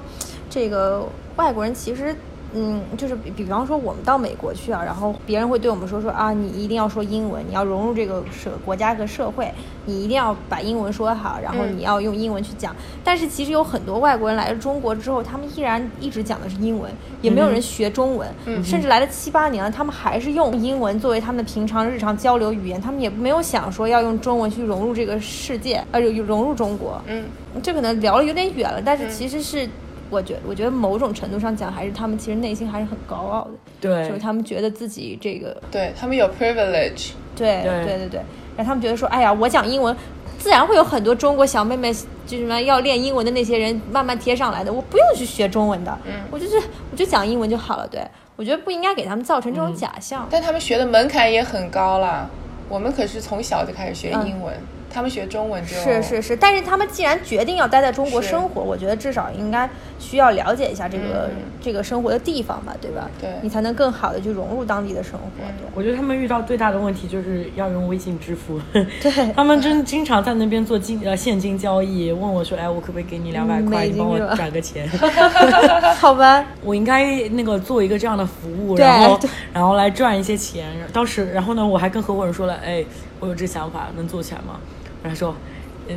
这个外国人其实。嗯，就是比比方说我们到美国去啊，然后别人会对我们说说啊，你一定要说英文，你要融入这个社国家和社会，你一定要把英文说好，然后你要用英文去讲。但是其实有很多外国人来了中国之后，他们依然一直讲的是英文，也没有人学中文，甚至来了七八年了，他们还是用英文作为他们的平常日常交流语言，他们也没有想说要用中文去融入这个世界，呃，融入中国。嗯，这可能聊了有点远了，但是其实是。我觉我觉得某种程度上讲，还是他们其实内心还是很高傲的，对，就是他们觉得自己这个，对他们有 privilege，对对对对，然后他们觉得说，哎呀，我讲英文，自然会有很多中国小妹妹，就什么要练英文的那些人慢慢贴上来的，我不用去学中文的，嗯，我就是我就讲英文就好了，对。我觉得不应该给他们造成这种假象，但他们学的门槛也很高啦，我们可是从小就开始学英文。他们学中文就是是是，但是他们既然决定要待在中国生活，我觉得至少应该需要了解一下这个这个生活的地方吧，对吧？对，你才能更好的去融入当地的生活。对，我觉得他们遇到最大的问题就是要用微信支付。对，他们真经常在那边做金呃现金交易，问我说：“哎，我可不可以给你两百块，你帮我转个钱？” 好吧，我应该那个做一个这样的服务，然后然后来赚一些钱。当时，然后呢，我还跟合伙人说了：“哎，我有这想法，能做起来吗？”他说：“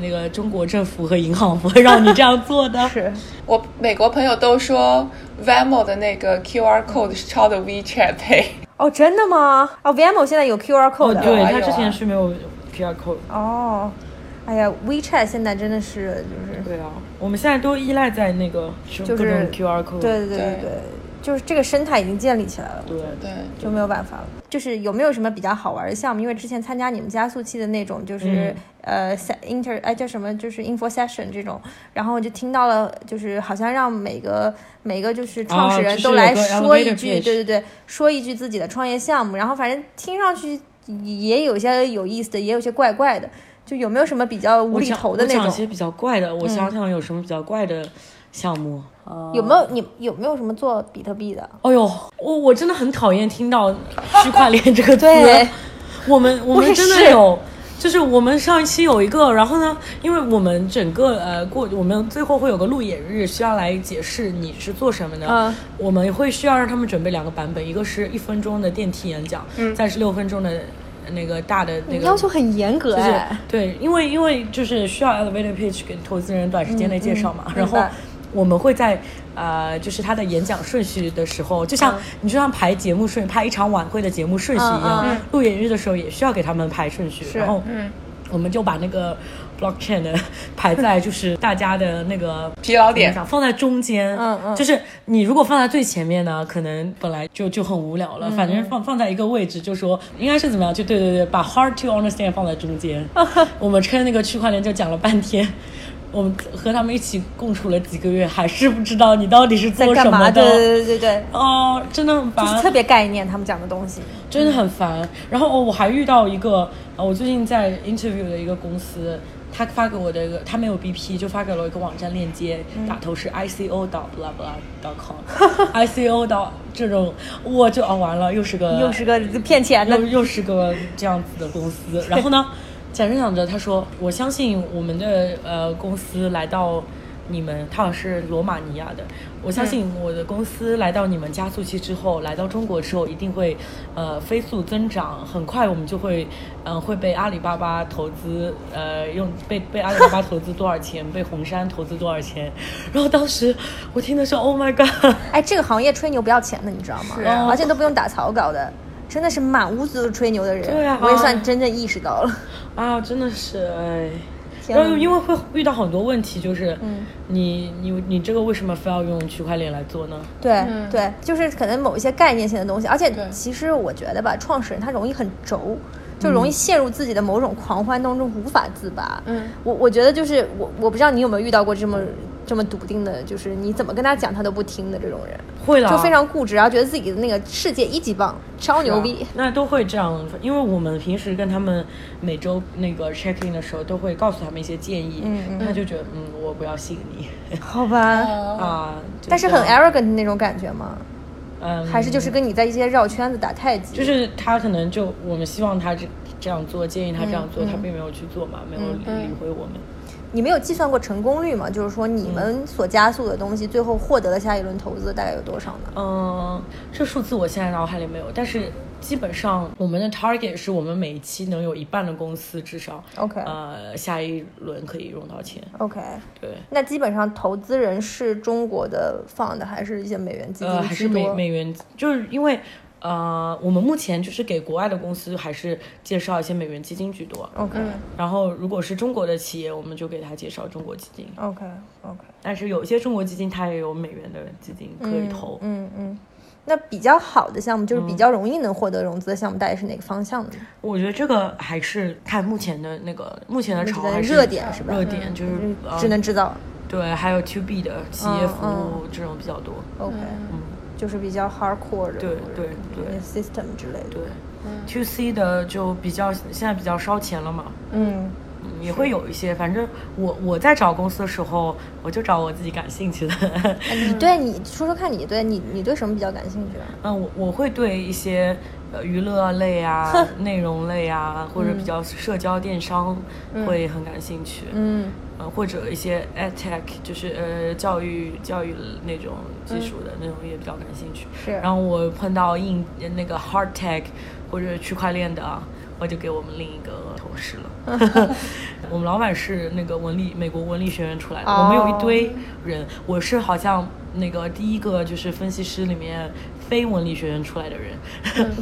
那个中国政府和银行不会让你这样做的。”是我美国朋友都说，Venmo 的那个 QR code 是抄的 WeChat Pay。哦，真的吗？哦，Venmo 现在有 QR code。对，他之前是没有 QR code。哦，哎呀，WeChat 现在真的是就是。对啊，我们现在都依赖在那个各种 QR code。对对对对对。就是这个生态已经建立起来了，对对，就没有办法了。就是有没有什么比较好玩的项目？因为之前参加你们加速器的那种，就是呃，inter 哎叫什么，就是 info session 这种，然后就听到了，就是好像让每个每个就是创始人都来说一句，对对对，说一句自己的创业项目。然后反正听上去也有些有意思的，也有些怪怪的。就有没有什么比较无厘头的那种？讲些比较怪的，我想想有什么比较怪的项目。有没有你有没有什么做比特币的？哎呦，我我真的很讨厌听到区块链这个词。我们我们真的有，就是我们上一期有一个，然后呢，因为我们整个呃过，我们最后会有个路演日，需要来解释你是做什么的。嗯，我们会需要让他们准备两个版本，一个是一分钟的电梯演讲，嗯，再是六分钟的那个大的那个。要求很严格哎。对，因为因为就是需要 elevator pitch 给投资人短时间内介绍嘛，然后。我们会在呃，就是他的演讲顺序的时候，就像你就像排节目顺排一场晚会的节目顺序一样，录演日的时候也需要给他们排顺序。然后，嗯，我们就把那个 blockchain 的排在就是大家的那个疲劳点上，放在中间。嗯嗯，就是你如果放在最前面呢，可能本来就就很无聊了。反正放放在一个位置，就说应该是怎么样？就对对对，把 hard to understand 放在中间。我们趁那个区块链就讲了半天。我们和他们一起共处了几个月，还是不知道你到底是做什么的。对对对对哦，真的很烦，就是特别概念，他们讲的东西真的很烦。然后我还遇到一个，呃，我最近在 interview 的一个公司，他发给我的一个，他没有 BP，就发给了我一个网站链接，打头是 ICO 到 blah blah dot com，ICO 到这种，我就哦完了，又是个又是个骗钱的，又又是个这样子的公司。然后呢？讲着想着，他说：“我相信我们的呃公司来到你们，他好像是罗马尼亚的。我相信我的公司来到你们加速器之后，来到中国之后，一定会呃飞速增长。很快我们就会嗯会被阿里巴巴投资，呃用被被阿里巴巴投资多少钱，被红杉投资多少钱。然后当时我听的是 Oh my God！哎，这个行业吹牛不要钱的，你知道吗？而且都不用打草稿的。”真的是满屋子都是吹牛的人，对啊，我也算真正意识到了。啊，真的是哎，然后因为会遇到很多问题，就是，嗯，你你你这个为什么非要用区块链来做呢？对对，就是可能某一些概念性的东西，而且其实我觉得吧，创始人他容易很轴，就容易陷入自己的某种狂欢当中无法自拔。嗯，我我觉得就是我我不知道你有没有遇到过这么。这么笃定的，就是你怎么跟他讲他都不听的这种人？会了，就非常固执，然后觉得自己的那个世界一级棒，超牛逼。那都会这样，因为我们平时跟他们每周那个 check in 的时候，都会告诉他们一些建议。嗯嗯。他就觉得，嗯，我不要信你。好吧。啊。但是很 arrogant 的那种感觉吗？嗯。还是就是跟你在一些绕圈子打太极。就是他可能就我们希望他这这样做，建议他这样做，他并没有去做嘛，没有理会我们。你没有计算过成功率吗？就是说你们所加速的东西，最后获得了下一轮投资大概有多少呢？嗯，这数字我现在脑海里没有，但是基本上我们的 target 是我们每一期能有一半的公司至少 OK，呃，下一轮可以用到钱。OK，对。那基本上投资人是中国的放的，还是一些美元基金？呃，还是美美元，就是因为。呃，我们目前就是给国外的公司，还是介绍一些美元基金居多。OK。然后，如果是中国的企业，我们就给他介绍中国基金。OK OK。但是有一些中国基金，它也有美元的基金可以投。嗯嗯。那比较好的项目，就是比较容易能获得融资的项目，大概是哪个方向呢？我觉得这个还是看目前的那个目前的潮还是热点是吧？热点就是智能制造。对，还有 To B 的企业服务这种比较多。OK。嗯。就是比较 hardcore 的，对对对，system 之类的。对，to C 的就比较现在比较烧钱了嘛。嗯，也会有一些，反正我我在找公司的时候，我就找我自己感兴趣的。你 对你说说看，你对你你对什么比较感兴趣啊？嗯，我我会对一些呃娱乐类啊、内容类啊，或者比较社交电商会很感兴趣。嗯。呃，或者一些 ed tech，就是呃教育教育那种技术的那种也比较感兴趣。是。然后我碰到硬那个 hard tech 或者区块链的，我就给我们另一个同事了。我们老板是那个文理美国文理学院出来的，我们有一堆人，我是好像那个第一个就是分析师里面非文理学院出来的人。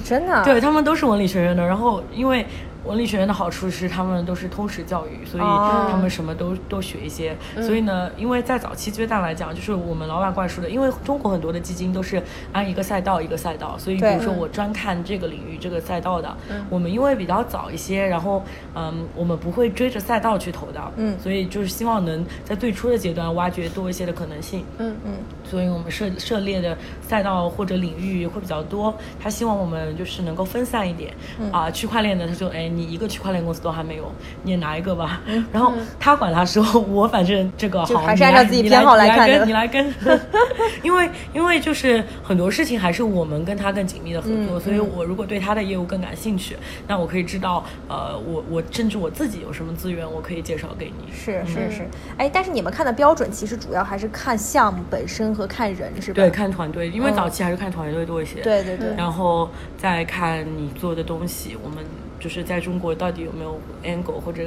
真的？对他们都是文理学院的，然后因为。文理学院的好处是他们都是通识教育，所以他们什么都都学一些。所以呢，因为在早期阶段来讲，就是我们老板灌输的，因为中国很多的基金都是按一个赛道一个赛道，所以比如说我专看这个领域这个赛道的，我们因为比较早一些，然后嗯，我们不会追着赛道去投的，嗯，所以就是希望能在最初的阶段挖掘多一些的可能性，嗯嗯，所以我们涉涉猎的赛道或者领域会比较多。他希望我们就是能够分散一点，啊，区块链的他就，哎。你一个区块链公司都还没有，你也拿一个吧。然后他管他说，我反正这个好，还是按照自己偏好来看的。你来跟，因为因为就是很多事情还是我们跟他更紧密的合作，所以我如果对他的业务更感兴趣，那我可以知道，呃，我我甚至我自己有什么资源，我可以介绍给你。是是是，哎，但是你们看的标准其实主要还是看项目本身和看人，是吧？对，看团队，因为早期还是看团队多一些。对对对。然后再看你做的东西，我们。就是在中国到底有没有 angle 或者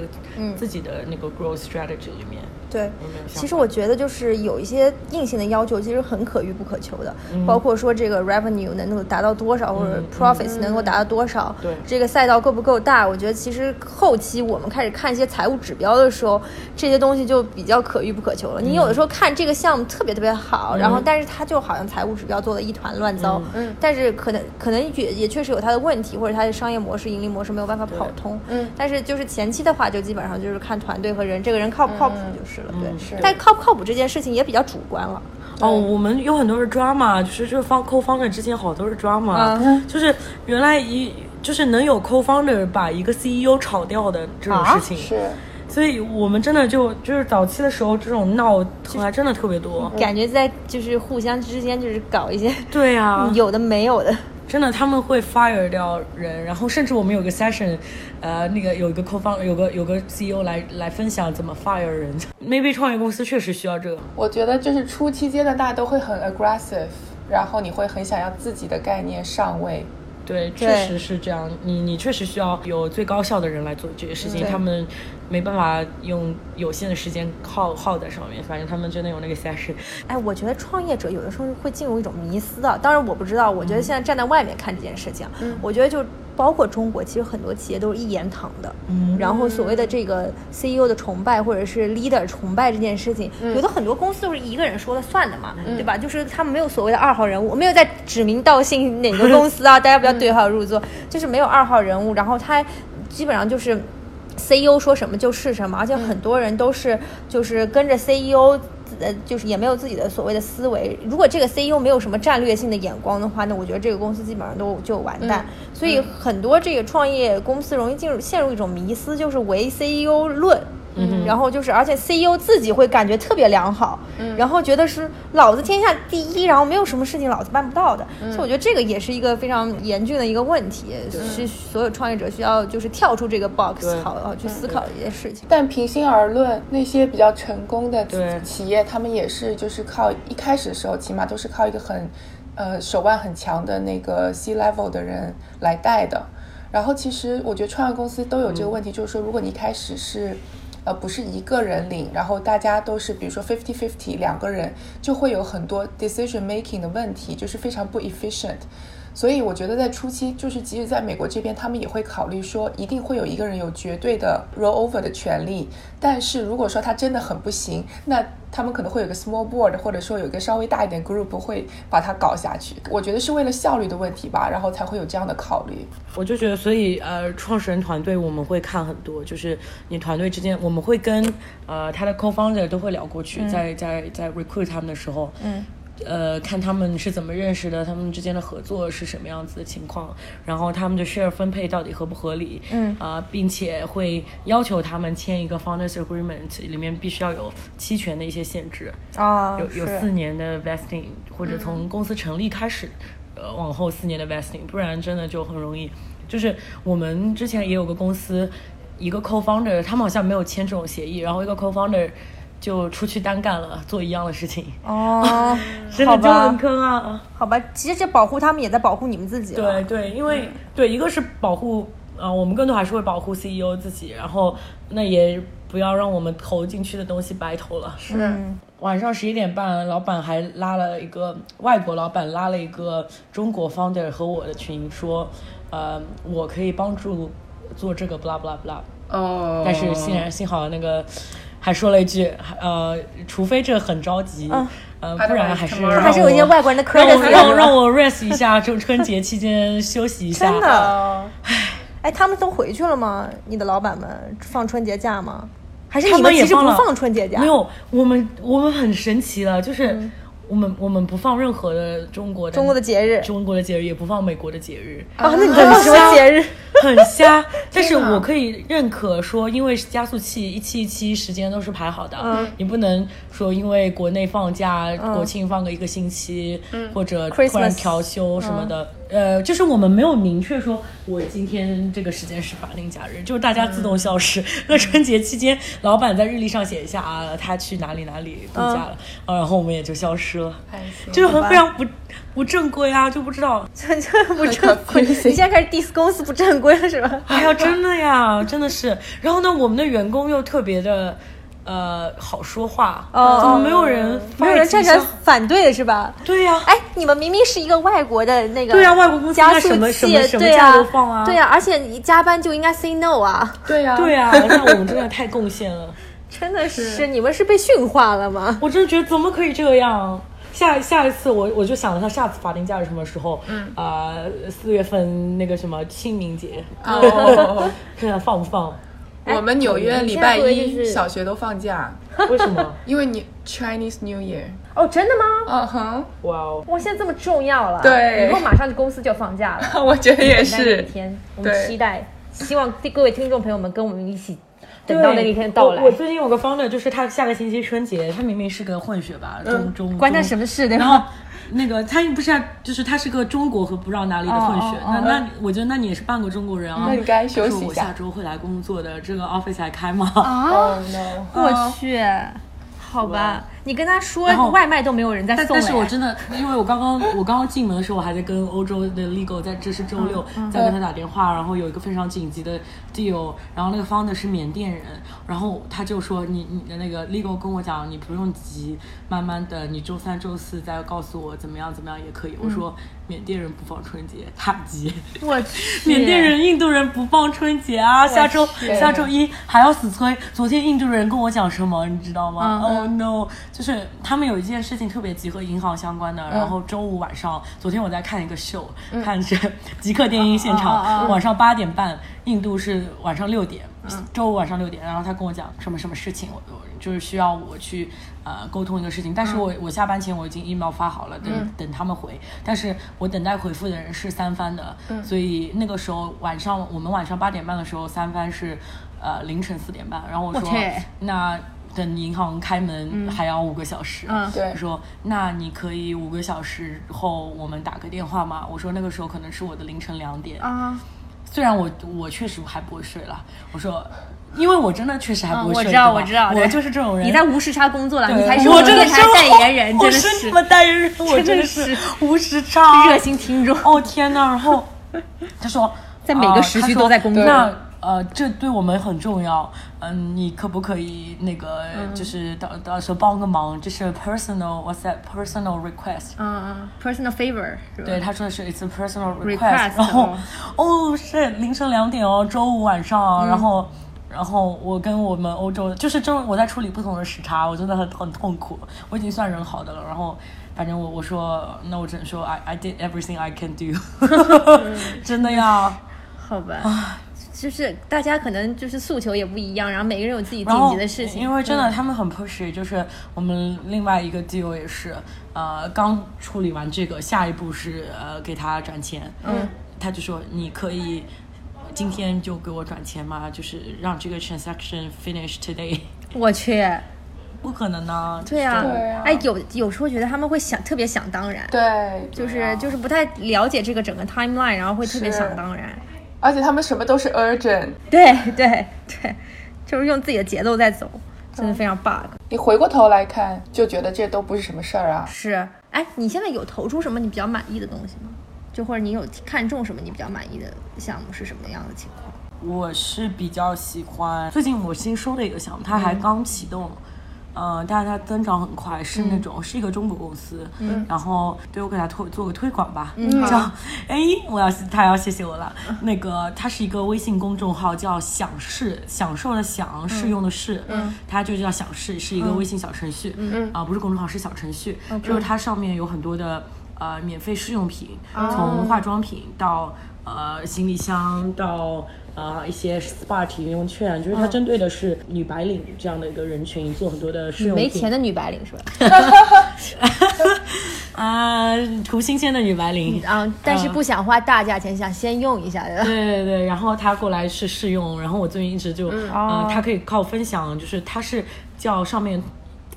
自己的那个 growth strategy 里面。对，其实我觉得就是有一些硬性的要求，其实很可遇不可求的，包括说这个 revenue 能够达到多少，或者 profits 能够达到多少，对，这个赛道够不够大？我觉得其实后期我们开始看一些财务指标的时候，这些东西就比较可遇不可求了。你有的时候看这个项目特别特别好，然后但是它就好像财务指标做的一团乱糟，嗯，但是可能可能也也确实有它的问题，或者它的商业模式、盈利模式没有办法跑通，嗯，但是就是前期的话，就基本上就是看团队和人，这个人靠不靠谱就是。对，是，但靠不靠谱这件事情也比较主观了。哦，我们有很多是抓嘛，就是这方扣方的之前好多是抓嘛，就是原来一就是能有扣方的把一个 CEO 炒掉的这种事情，是，所以我们真的就就是早期的时候这种闹还真的特别多，感觉在就是互相之间就是搞一些对呀，有的没有的。真的，他们会 fire 掉人，然后甚至我们有个 session，呃，那个有一个 co 方，有个有个 CEO 来来分享怎么 fire 人。Maybe 创业公司确实需要这个。我觉得就是初期阶段大家都会很 aggressive，然后你会很想要自己的概念上位。对，确实是这样。你你确实需要有最高效的人来做这些事情，他们没办法用有限的时间耗耗在上面。反正他们真的有那个 session。哎，我觉得创业者有的时候会进入一种迷思的。当然我不知道，我觉得现在站在外面看这件事情，我觉得就。包括中国，其实很多企业都是一言堂的。嗯，然后所谓的这个 CEO 的崇拜，或者是 leader 崇拜这件事情，有的很多公司都是一个人说了算的嘛，对吧？就是他们没有所谓的二号人物，没有在指名道姓哪个公司啊，大家不要对号入座，就是没有二号人物。然后他基本上就是 CEO 说什么就是什么，而且很多人都是就是跟着 CEO。呃，就是也没有自己的所谓的思维。如果这个 CEO 没有什么战略性的眼光的话，那我觉得这个公司基本上都就完蛋。所以很多这个创业公司容易进入陷入一种迷思，就是唯 CEO 论。嗯，然后就是，而且 CEO 自己会感觉特别良好，嗯，然后觉得是老子天下第一，然后没有什么事情老子办不到的，所以我觉得这个也是一个非常严峻的一个问题，是所有创业者需要就是跳出这个 box 好好去思考的一些事情。但平心而论，那些比较成功的企业，他们也是就是靠一开始的时候，起码都是靠一个很，呃，手腕很强的那个 C level 的人来带的。然后其实我觉得创业公司都有这个问题，就是说如果你一开始是呃，不是一个人领，然后大家都是，比如说 fifty fifty 两个人，就会有很多 decision making 的问题，就是非常不 efficient。所以我觉得在初期，就是即使在美国这边，他们也会考虑说，一定会有一个人有绝对的 roll over 的权利。但是如果说他真的很不行，那他们可能会有个 small board，或者说有一个稍微大一点 group 会把它搞下去。我觉得是为了效率的问题吧，然后才会有这样的考虑。我就觉得，所以呃，创始人团队我们会看很多，就是你团队之间，我们会跟呃他的 co-founder 都会聊过去，在在在 recruit 他们的时候，嗯。呃，看他们是怎么认识的，他们之间的合作是什么样子的情况，然后他们的 share 分配到底合不合理？嗯啊，并且会要求他们签一个 founders agreement，里面必须要有期权的一些限制啊，有有四年的 vesting，或者从公司成立开始，呃，往后四年的 vesting，不然真的就很容易。就是我们之前也有个公司，一个 co-founder，他们好像没有签这种协议，然后一个 co-founder。就出去单干了，做一样的事情哦，真的就很坑啊！好吧，其实这保护他们也在保护你们自己。对对，因为对一个是保护啊，我们更多还是会保护 CEO 自己，然后那也不要让我们投进去的东西白投了。是晚上十一点半，老板还拉了一个外国老板拉了一个中国 founder 和我的群，说呃，我可以帮助做这个 blah blah blah。哦，但是幸然幸好那个。还说了一句，呃，除非这很着急，呃，不然还是还是有一些外国人的客人让让我 rest 一下，就春节期间 休息一下。真的，哎，他们都回去了吗？你的老板们放春节假吗？还是你们其实不放春节假？没有，我们我们很神奇的，就是。我们我们不放任何的中国的中国的节日，中国的节日也不放美国的节日啊。那你放什么节日？很瞎，但是我可以认可说，因为加速器一期一期时间都是排好的，你不能说因为国内放假国庆放个一个星期，或者突然调休什么的。呃，就是我们没有明确说，我今天这个时间是法定假日，就是大家自动消失。那 春节期间，老板在日历上写一下啊，他去哪里哪里度假了，然后我们也就消失了，就很非常不不正规啊，就不知道，这这不正规。你现在开始 diss 公司不正规了 是吧？哎呀，真的呀，真的是。然后呢，我们的员工又特别的。呃，好说话，怎么没有人没有人站出来反对是吧？对呀，哎，你们明明是一个外国的那个，对呀，外国公司加速器，对呀，对呀，而且你加班就应该 say no 啊，对呀，对呀，那我们真的太贡献了，真的是，你们是被驯化了吗？我真的觉得怎么可以这样？下下一次我我就想了，他下次法定假日什么时候？嗯啊，四月份那个什么清明节，哦 看看放不放。我们纽约礼拜一小学都放假，为什么？因为你 Chinese New Year。哦，真的吗？嗯哼，哇哦！哇，现在这么重要了。对，以后马上就公司就放假了。我觉得也是。一天，我们期待，希望各位听众朋友们跟我们一起等到那一天到来。我最近有个 founder，就是他下个星期春节，他明明是个混血吧，中中，关他什么事？然后。那个他不是，就是他是个中国和不知道哪里的混血。那那我觉得，那你也是半个中国人啊。那你该休息一下。我下周会来工作的，这个 office 还开吗？啊，我去。好吧，你跟他说外卖都没有人在送。但是我真的，因为我刚刚我刚刚进门的时候，我还在跟欧洲的 legal 在，这是周六在跟他打电话，然后有一个非常紧急的 deal，然后那个 founder 是缅甸人，然后他就说你你的那个 legal 跟我讲，你不用急，慢慢的，你周三周四再告诉我怎么样怎么样也可以。我说缅甸人不放春节，他急。我去，缅甸人、印度人不放春节啊，下周下周一还要死催。昨天印度人跟我讲什么，你知道吗？？Oh。no，就是他们有一件事情特别急和银行相关的，然后周五晚上，昨天我在看一个秀，看是极客电音现场，晚上八点半，印度是晚上六点，周五晚上六点，然后他跟我讲什么什么事情，我我就是需要我去呃沟通一个事情，但是我我下班前我已经 email 发好了，等等他们回，但是我等待回复的人是三番的，所以那个时候晚上我们晚上八点半的时候，三番是呃凌晨四点半，然后我说那。等银行开门还要五个小时，对，说那你可以五个小时后我们打个电话吗？我说那个时候可能是我的凌晨两点。啊，虽然我我确实还不会睡了，我说因为我真的确实还不会睡，我知道我知道，我就是这种人。你在无时差工作了，你才是我真的是代言人，我的是什么代言人？我真的是无时差热心听众。哦天哪！然后他说在每个时区都在工作。那呃，这对我们很重要。嗯，你可不可以那个，就是到到时候帮个忙，就是 personal，what's that personal request？嗯嗯，personal favor。对，他说的是 it's a personal request。然后，哦，是凌晨两点哦，周五晚上。然后，然后我跟我们欧洲，就是正我在处理不同的时差，我真的很很痛苦。我已经算人好的了。然后，反正我我说，那我只能说 I I did everything I can do。真的呀。好吧。就是大家可能就是诉求也不一样，然后每个人有自己紧急的事情。因为真的他们很 push，就是我们另外一个 deal 也是，呃，刚处理完这个，下一步是呃给他转钱。嗯，他就说你可以今天就给我转钱吗？就是让这个 transaction finish today。我去，不可能呢。对呀，哎，有有时候觉得他们会想特别想当然。对，就是就是不太了解这个整个 timeline，然后会特别想当然。而且他们什么都是 urgent，对对对，就是用自己的节奏在走，真的非常 bug。你回过头来看，就觉得这都不是什么事儿啊。是，哎，你现在有投出什么你比较满意的东西吗？就或者你有看中什么你比较满意的项目是什么样的情况？我是比较喜欢最近我新收的一个项目，它还刚启动。呃，但是它增长很快，是那种是一个中国公司，嗯，然后对我给它推做个推广吧，嗯，叫 哎，我要他要谢谢我了，那个它是一个微信公众号，叫享视，享受的享，试用的试，嗯，它就叫享视，是一个微信小程序，嗯啊，不是公众号，是小程序，就是。它上面有很多的呃免费试用品，从化妆品到呃行李箱到。啊，一些 SPA 体验券，就是它针对的是女白领这样的一个人群，做很多的试用没钱的女白领是吧？啊，图新鲜的女白领啊，但是不想花大价钱，想先用一下的。对对对，然后他过来是试用，然后我最近一直就，嗯，他可以靠分享，就是他是叫上面。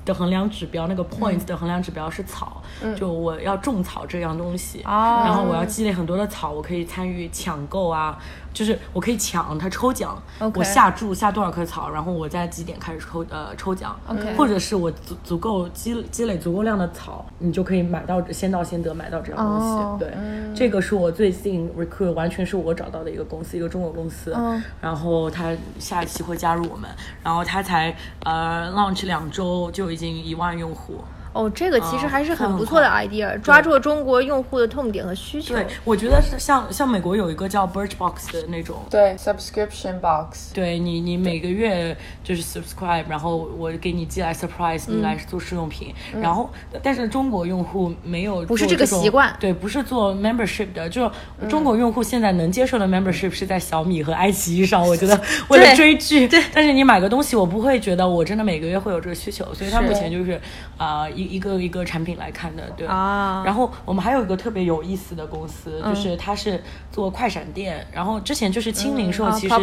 的衡量指标，那个 points 的衡量指标是草，就我要种草这样东西，然后我要积累很多的草，我可以参与抢购啊，就是我可以抢他抽奖，我下注下多少棵草，然后我在几点开始抽呃抽奖，或者是我足足够积积累足够量的草，你就可以买到先到先得买到这样东西。对，这个是我最近 recruit 完全是我找到的一个公司，一个中国公司，然后他下一期会加入我们，然后他才呃 launch 两周就。已经一万用户。哦，这个其实还是很不错的 idea，抓住了中国用户的痛点和需求。对，我觉得是像像美国有一个叫 Birchbox 的那种，对，subscription box，对你你每个月就是 subscribe，然后我给你寄来 surprise，你来做试用品。然后，但是中国用户没有不是这个习惯，对，不是做 membership 的，就中国用户现在能接受的 membership 是在小米和爱奇艺上。我觉得 为了追剧，对，但是你买个东西，我不会觉得我真的每个月会有这个需求，所以他目前就是啊一。一个一个产品来看的，对啊。然后我们还有一个特别有意思的公司，就是它是做快闪店，然后之前就是轻零售，其实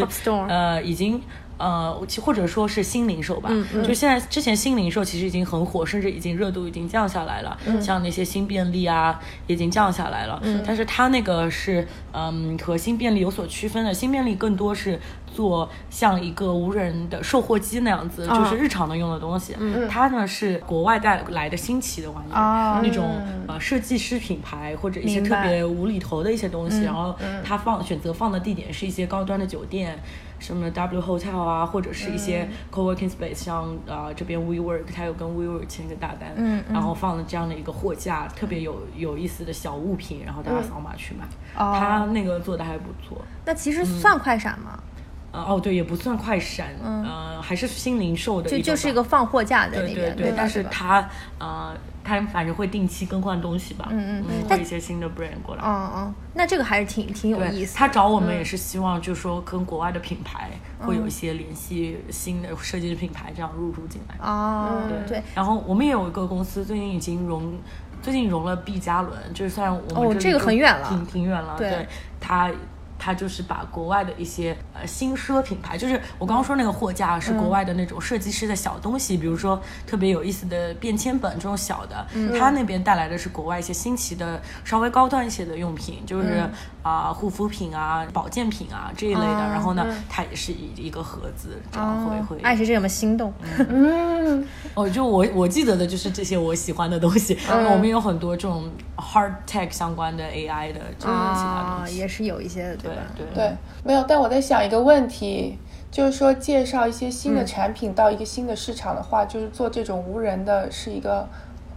呃已经。呃，或者说是新零售吧，就现在之前新零售其实已经很火，甚至已经热度已经降下来了。像那些新便利啊，已经降下来了。但是它那个是嗯和新便利有所区分的，新便利更多是做像一个无人的售货机那样子，就是日常能用的东西。嗯。它呢是国外带来的新奇的玩意儿，那种呃设计师品牌或者一些特别无厘头的一些东西。然后它放选择放的地点是一些高端的酒店。什么 W Hotel 啊，或者是一些 co-working space，像呃这边 WeWork，它有跟 WeWork 签个大单，嗯然后放了这样的一个货架，特别有有意思的小物品，然后大家扫码去买，它那个做的还不错。那其实算快闪吗？哦对，也不算快闪，嗯，还是新零售的，就就是一个放货架的那边，对对，但是它呃。他反正会定期更换东西吧，嗯嗯，会一些新的 brand 过来，嗯嗯，那这个还是挺挺有意思。他找我们也是希望，就是说跟国外的品牌会有一些联系，新的设计的品牌这样入驻进来。哦，对。然后我们也有一个公司，最近已经融，最近融了 B 加伦，就是算我们这个很远了，挺挺远了。对，他。他就是把国外的一些呃新奢品牌，就是我刚刚说那个货架是国外的那种设计师的小东西，比如说特别有意思的便签本这种小的，他那边带来的是国外一些新奇的稍微高端一些的用品，就是啊护肤品啊保健品啊这一类的。然后呢，它也是一一个盒子这样会会。爱谁谁有没有心动？嗯，哦，就我我记得的就是这些我喜欢的东西。我们有很多这种 hard tech 相关的 AI 的这种其他东西，也是有一些。对对对，没有。但我在想一个问题，就是说介绍一些新的产品到一个新的市场的话，就是做这种无人的是一个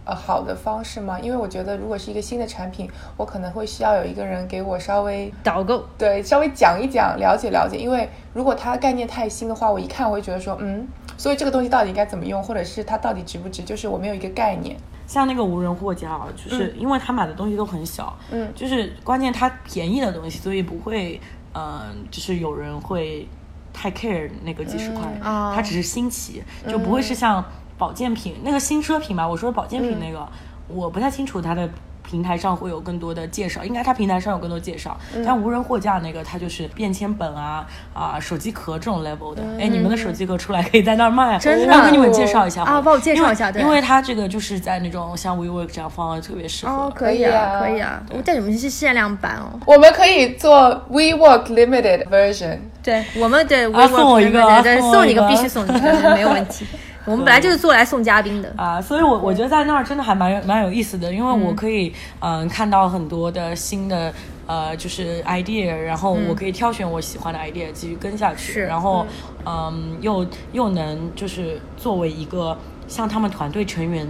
呃好的方式吗？因为我觉得如果是一个新的产品，我可能会需要有一个人给我稍微导购，对，稍微讲一讲，了解了解。因为如果它概念太新的话，我一看我会觉得说，嗯，所以这个东西到底应该怎么用，或者是它到底值不值，就是我没有一个概念。像那个无人货架啊，就是因为他买的东西都很小，嗯，就是关键他便宜的东西，所以不会，嗯，就是有人会太 care 那个几十块，他只是新奇，就不会是像保健品那个新奢品吧？我说保健品那个，我不太清楚它的。平台上会有更多的介绍，应该它平台上有更多介绍。但无人货架那个，它就是便签本啊啊手机壳这种 level 的。哎，你们的手机壳出来可以在那儿卖，真的？给你们介绍一下啊，帮我介绍一下，对。因为它这个就是在那种像 WeWork 这样放，特别适合。哦，可以啊，可以啊。但你们是限量版哦。我们可以做 WeWork limited version。对，我们的送我一个，送你一个，必须送你一个，没有问题。我们本来就是做来送嘉宾的。啊，所以，我我觉得在那儿真的还蛮蛮有意思的，因为我可以嗯看到很多的新的呃就是 idea，然后我可以挑选我喜欢的 idea 继续跟下去，然后嗯又又能就是作为一个像他们团队成员。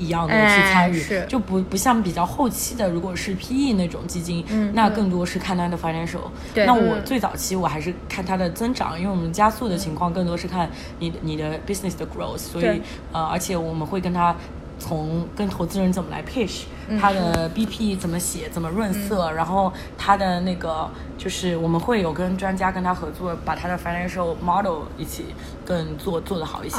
一样的去参与，就不不像比较后期的，如果是 PE 那种基金，那更多是看它的 financial。那我最早期我还是看它的增长，因为我们加速的情况更多是看你的你的 business 的 growth。所以呃，而且我们会跟他从跟投资人怎么来 pitch，他的 BP 怎么写，怎么润色，然后他的那个就是我们会有跟专家跟他合作，把他的 financial model 一起更做做得好一些。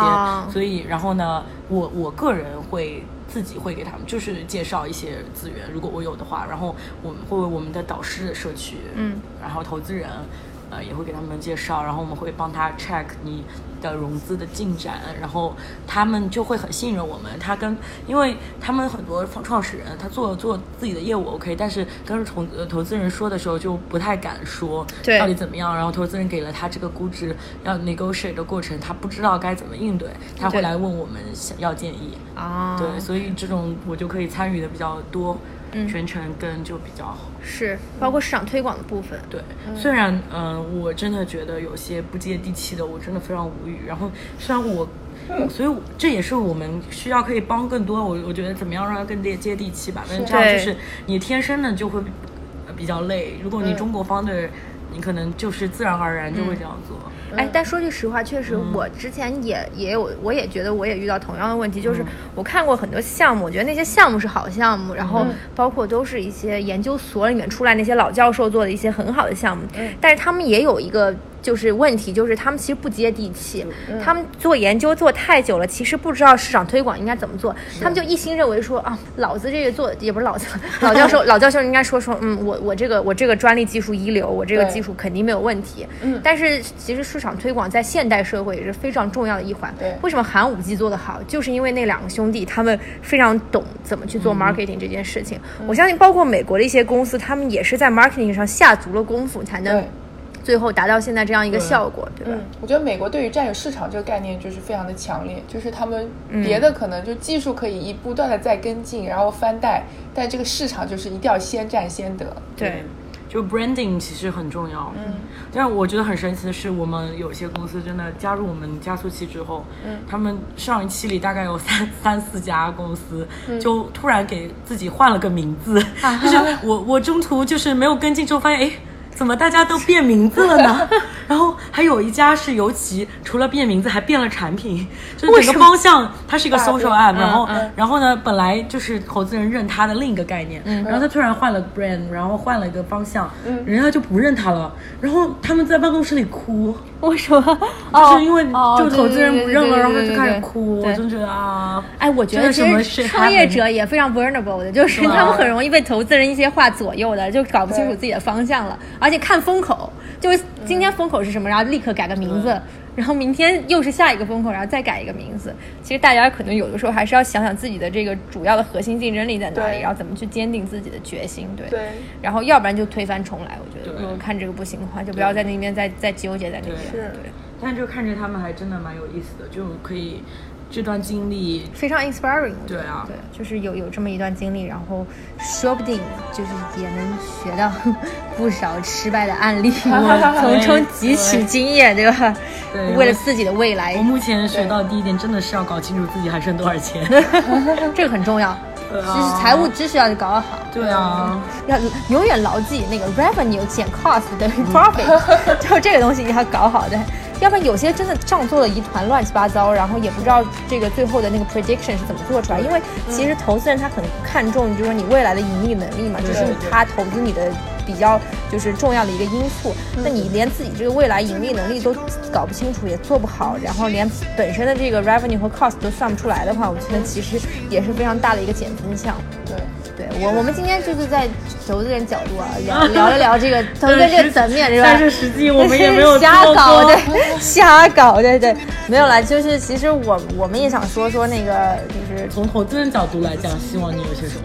所以然后呢，我我个人会。自己会给他们，就是介绍一些资源，如果我有的话，然后我们会为我们的导师社区，嗯，然后投资人。呃，也会给他们介绍，然后我们会帮他 check 你的融资的进展，然后他们就会很信任我们。他跟，因为他们很多创创始人，他做做自己的业务 OK，但是跟投投资人说的时候就不太敢说到底怎么样。然后投资人给了他这个估值，要 negotiate 的过程，他不知道该怎么应对，他会来问我们想要建议啊。对，所以这种我就可以参与的比较多。全程跟就比较好，是包括市场推广的部分。对，虽然嗯，我真的觉得有些不接地气的，我真的非常无语。然后虽然我，所以这也是我们需要可以帮更多。我我觉得怎么样让它更接接地气吧？但是这样就是你天生的就会比较累。如果你中国方的，你可能就是自然而然就会这样做。哎，但说句实话，确实我之前也也有，我也觉得我也遇到同样的问题，就是我看过很多项目，我觉得那些项目是好项目，然后包括都是一些研究所里面出来那些老教授做的一些很好的项目，但是他们也有一个。就是问题，就是他们其实不接地气，他们做研究做太久了，其实不知道市场推广应该怎么做，他们就一心认为说啊，老子这个做也不是老子，老教授 老教授应该说说，嗯，我我这个我这个专利技术一流，我这个技术肯定没有问题。嗯，但是其实市场推广在现代社会也是非常重要的一环。对，为什么寒武纪做得好，就是因为那两个兄弟他们非常懂怎么去做 marketing 这件事情。我相信包括美国的一些公司，他们也是在 marketing 上下足了功夫才能。最后达到现在这样一个效果，对吧？我觉得美国对于占有市场这个概念就是非常的强烈，就是他们别的可能就技术可以一不断的在跟进，然后翻代，但这个市场就是一定要先占先得。对，就 branding 其实很重要。嗯，但是我觉得很神奇的是，我们有些公司真的加入我们加速器之后，嗯，他们上一期里大概有三 三四家公司，就突然给自己换了个名字，就是我我中途就是没有跟进之后发现，哎。怎么大家都变名字了呢？然后还有一家是尤其除了变名字，还变了产品，就是整个方向，它是一个 social app，然后然后呢，本来就是投资人认它的另一个概念，然后他突然换了 brand，然后换了一个方向，人家就不认他了，然后他们在办公室里哭。为什么？就是因为就投资人不认了，然后就开始哭。我就觉得啊，哎，我觉得其实创业者也非常 vulnerable 的，就是他们很容易被投资人一些话左右的，就搞不清楚自己的方向了，而且看风口，就是今天风口是什么，然后立刻改个名字。然后明天又是下一个风口，然后再改一个名字。其实大家可能有的时候还是要想想自己的这个主要的核心竞争力在哪里，然后怎么去坚定自己的决心。对，对。然后要不然就推翻重来。我觉得如果看这个不行的话，就不要在那边再再纠结在那边。是。对。但就看着他们还真的蛮有意思的，就可以。这段经历非常 inspiring，对啊，对，就是有有这么一段经历，然后说不定就是也能学到不少失败的案例，从中汲取经验，对吧？对，为了自己的未来。我目前学到第一点，真的是要搞清楚自己还剩多少钱，这个很重要。其实财务知识要搞好。对啊，要永远牢记那个 revenue 减 cost 等于 profit，就这个东西要搞好的。要不然有些真的账做的一团乱七八糟，然后也不知道这个最后的那个 prediction 是怎么做出来。因为其实投资人他很看重就是说你未来的盈利能力嘛，这是他投资你的比较就是重要的一个因素。那你连自己这个未来盈利能力都搞不清楚，也做不好，然后连本身的这个 revenue 和 cost 都算不出来的话，我觉得其实也是非常大的一个减分项。对。对我，我们今天就是在投资人角度啊，聊 聊一聊这个投资这个层面，是吧？但是实际我们也 没有瞎搞，对，瞎搞，对对，没有啦。就是其实我我们也想说说那个，就是从投资人角度来讲，希望你有些什么。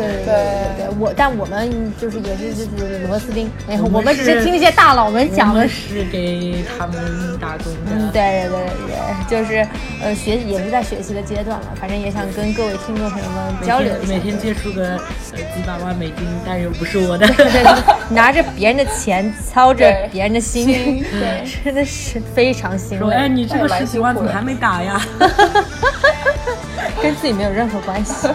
对对对对，我但我们就是也是就是螺丝钉，然后我们只是听一些大佬们讲的，是给他们打工的。嗯，对对对对，就是呃学也是在学习的阶段了，反正也想跟各位听众朋友们交流一下。每天接触个呃几百万美金，但又不是我的，拿着别人的钱，操着别人的心，对，真的是非常辛苦。哎，你这个十几万怎么还没打呀？跟自己没有任何关系。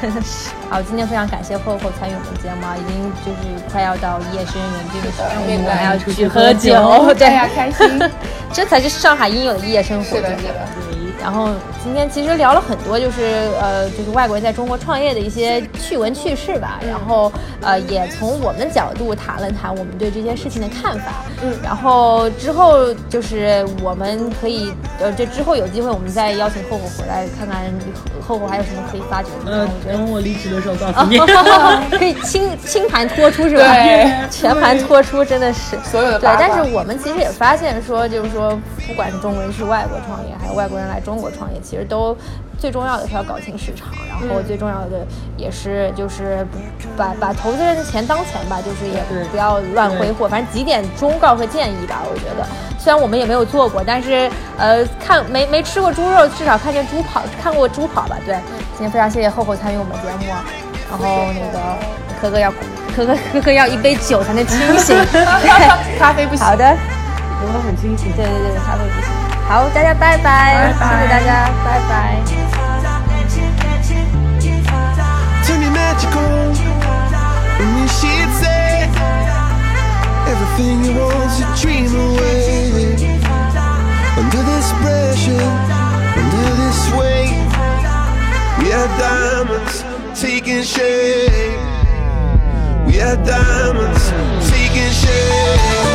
真的是。好，今天非常感谢霍霍参与我们节目啊，已经就是快要到夜深人静的时候，我们还要出去喝酒，对。呀，开心，这才是上海应有的夜生活，对的，对的。然后今天其实聊了很多，就是呃，就是外国人在中国创业的一些趣闻趣事吧。然后呃，也从我们角度谈了谈我们对这些事情的看法。嗯。然后之后就是我们可以呃，这之后有机会我们再邀请厚厚回来，看看厚厚还有什么可以发掘的。呃，等我离职的时候告诉你。可以清清盘托出是吧？对，全盘托出真的是所有的。对，但是我们其实也发现说，就是说，不管是中国人去外国创业，还有外国人来中。国创业其实都最重要的是要搞清市场，然后最重要的也是就是把把投资人的钱当钱吧，就是也不要乱挥霍。反正几点忠告和建议吧，我觉得虽然我们也没有做过，但是呃看没没吃过猪肉，至少看见猪跑，看过猪跑吧。对，今天非常谢谢厚厚参与我们节目，然后那个可可要可可可可要一杯酒才能清醒，咖啡不行。好的，我很清醒。对对对，咖啡不行。好，大家拜拜，谢谢大家，拜拜。Everything you want to dream away Under this pressure, under this weight We are diamonds taking shape We are diamonds taking shape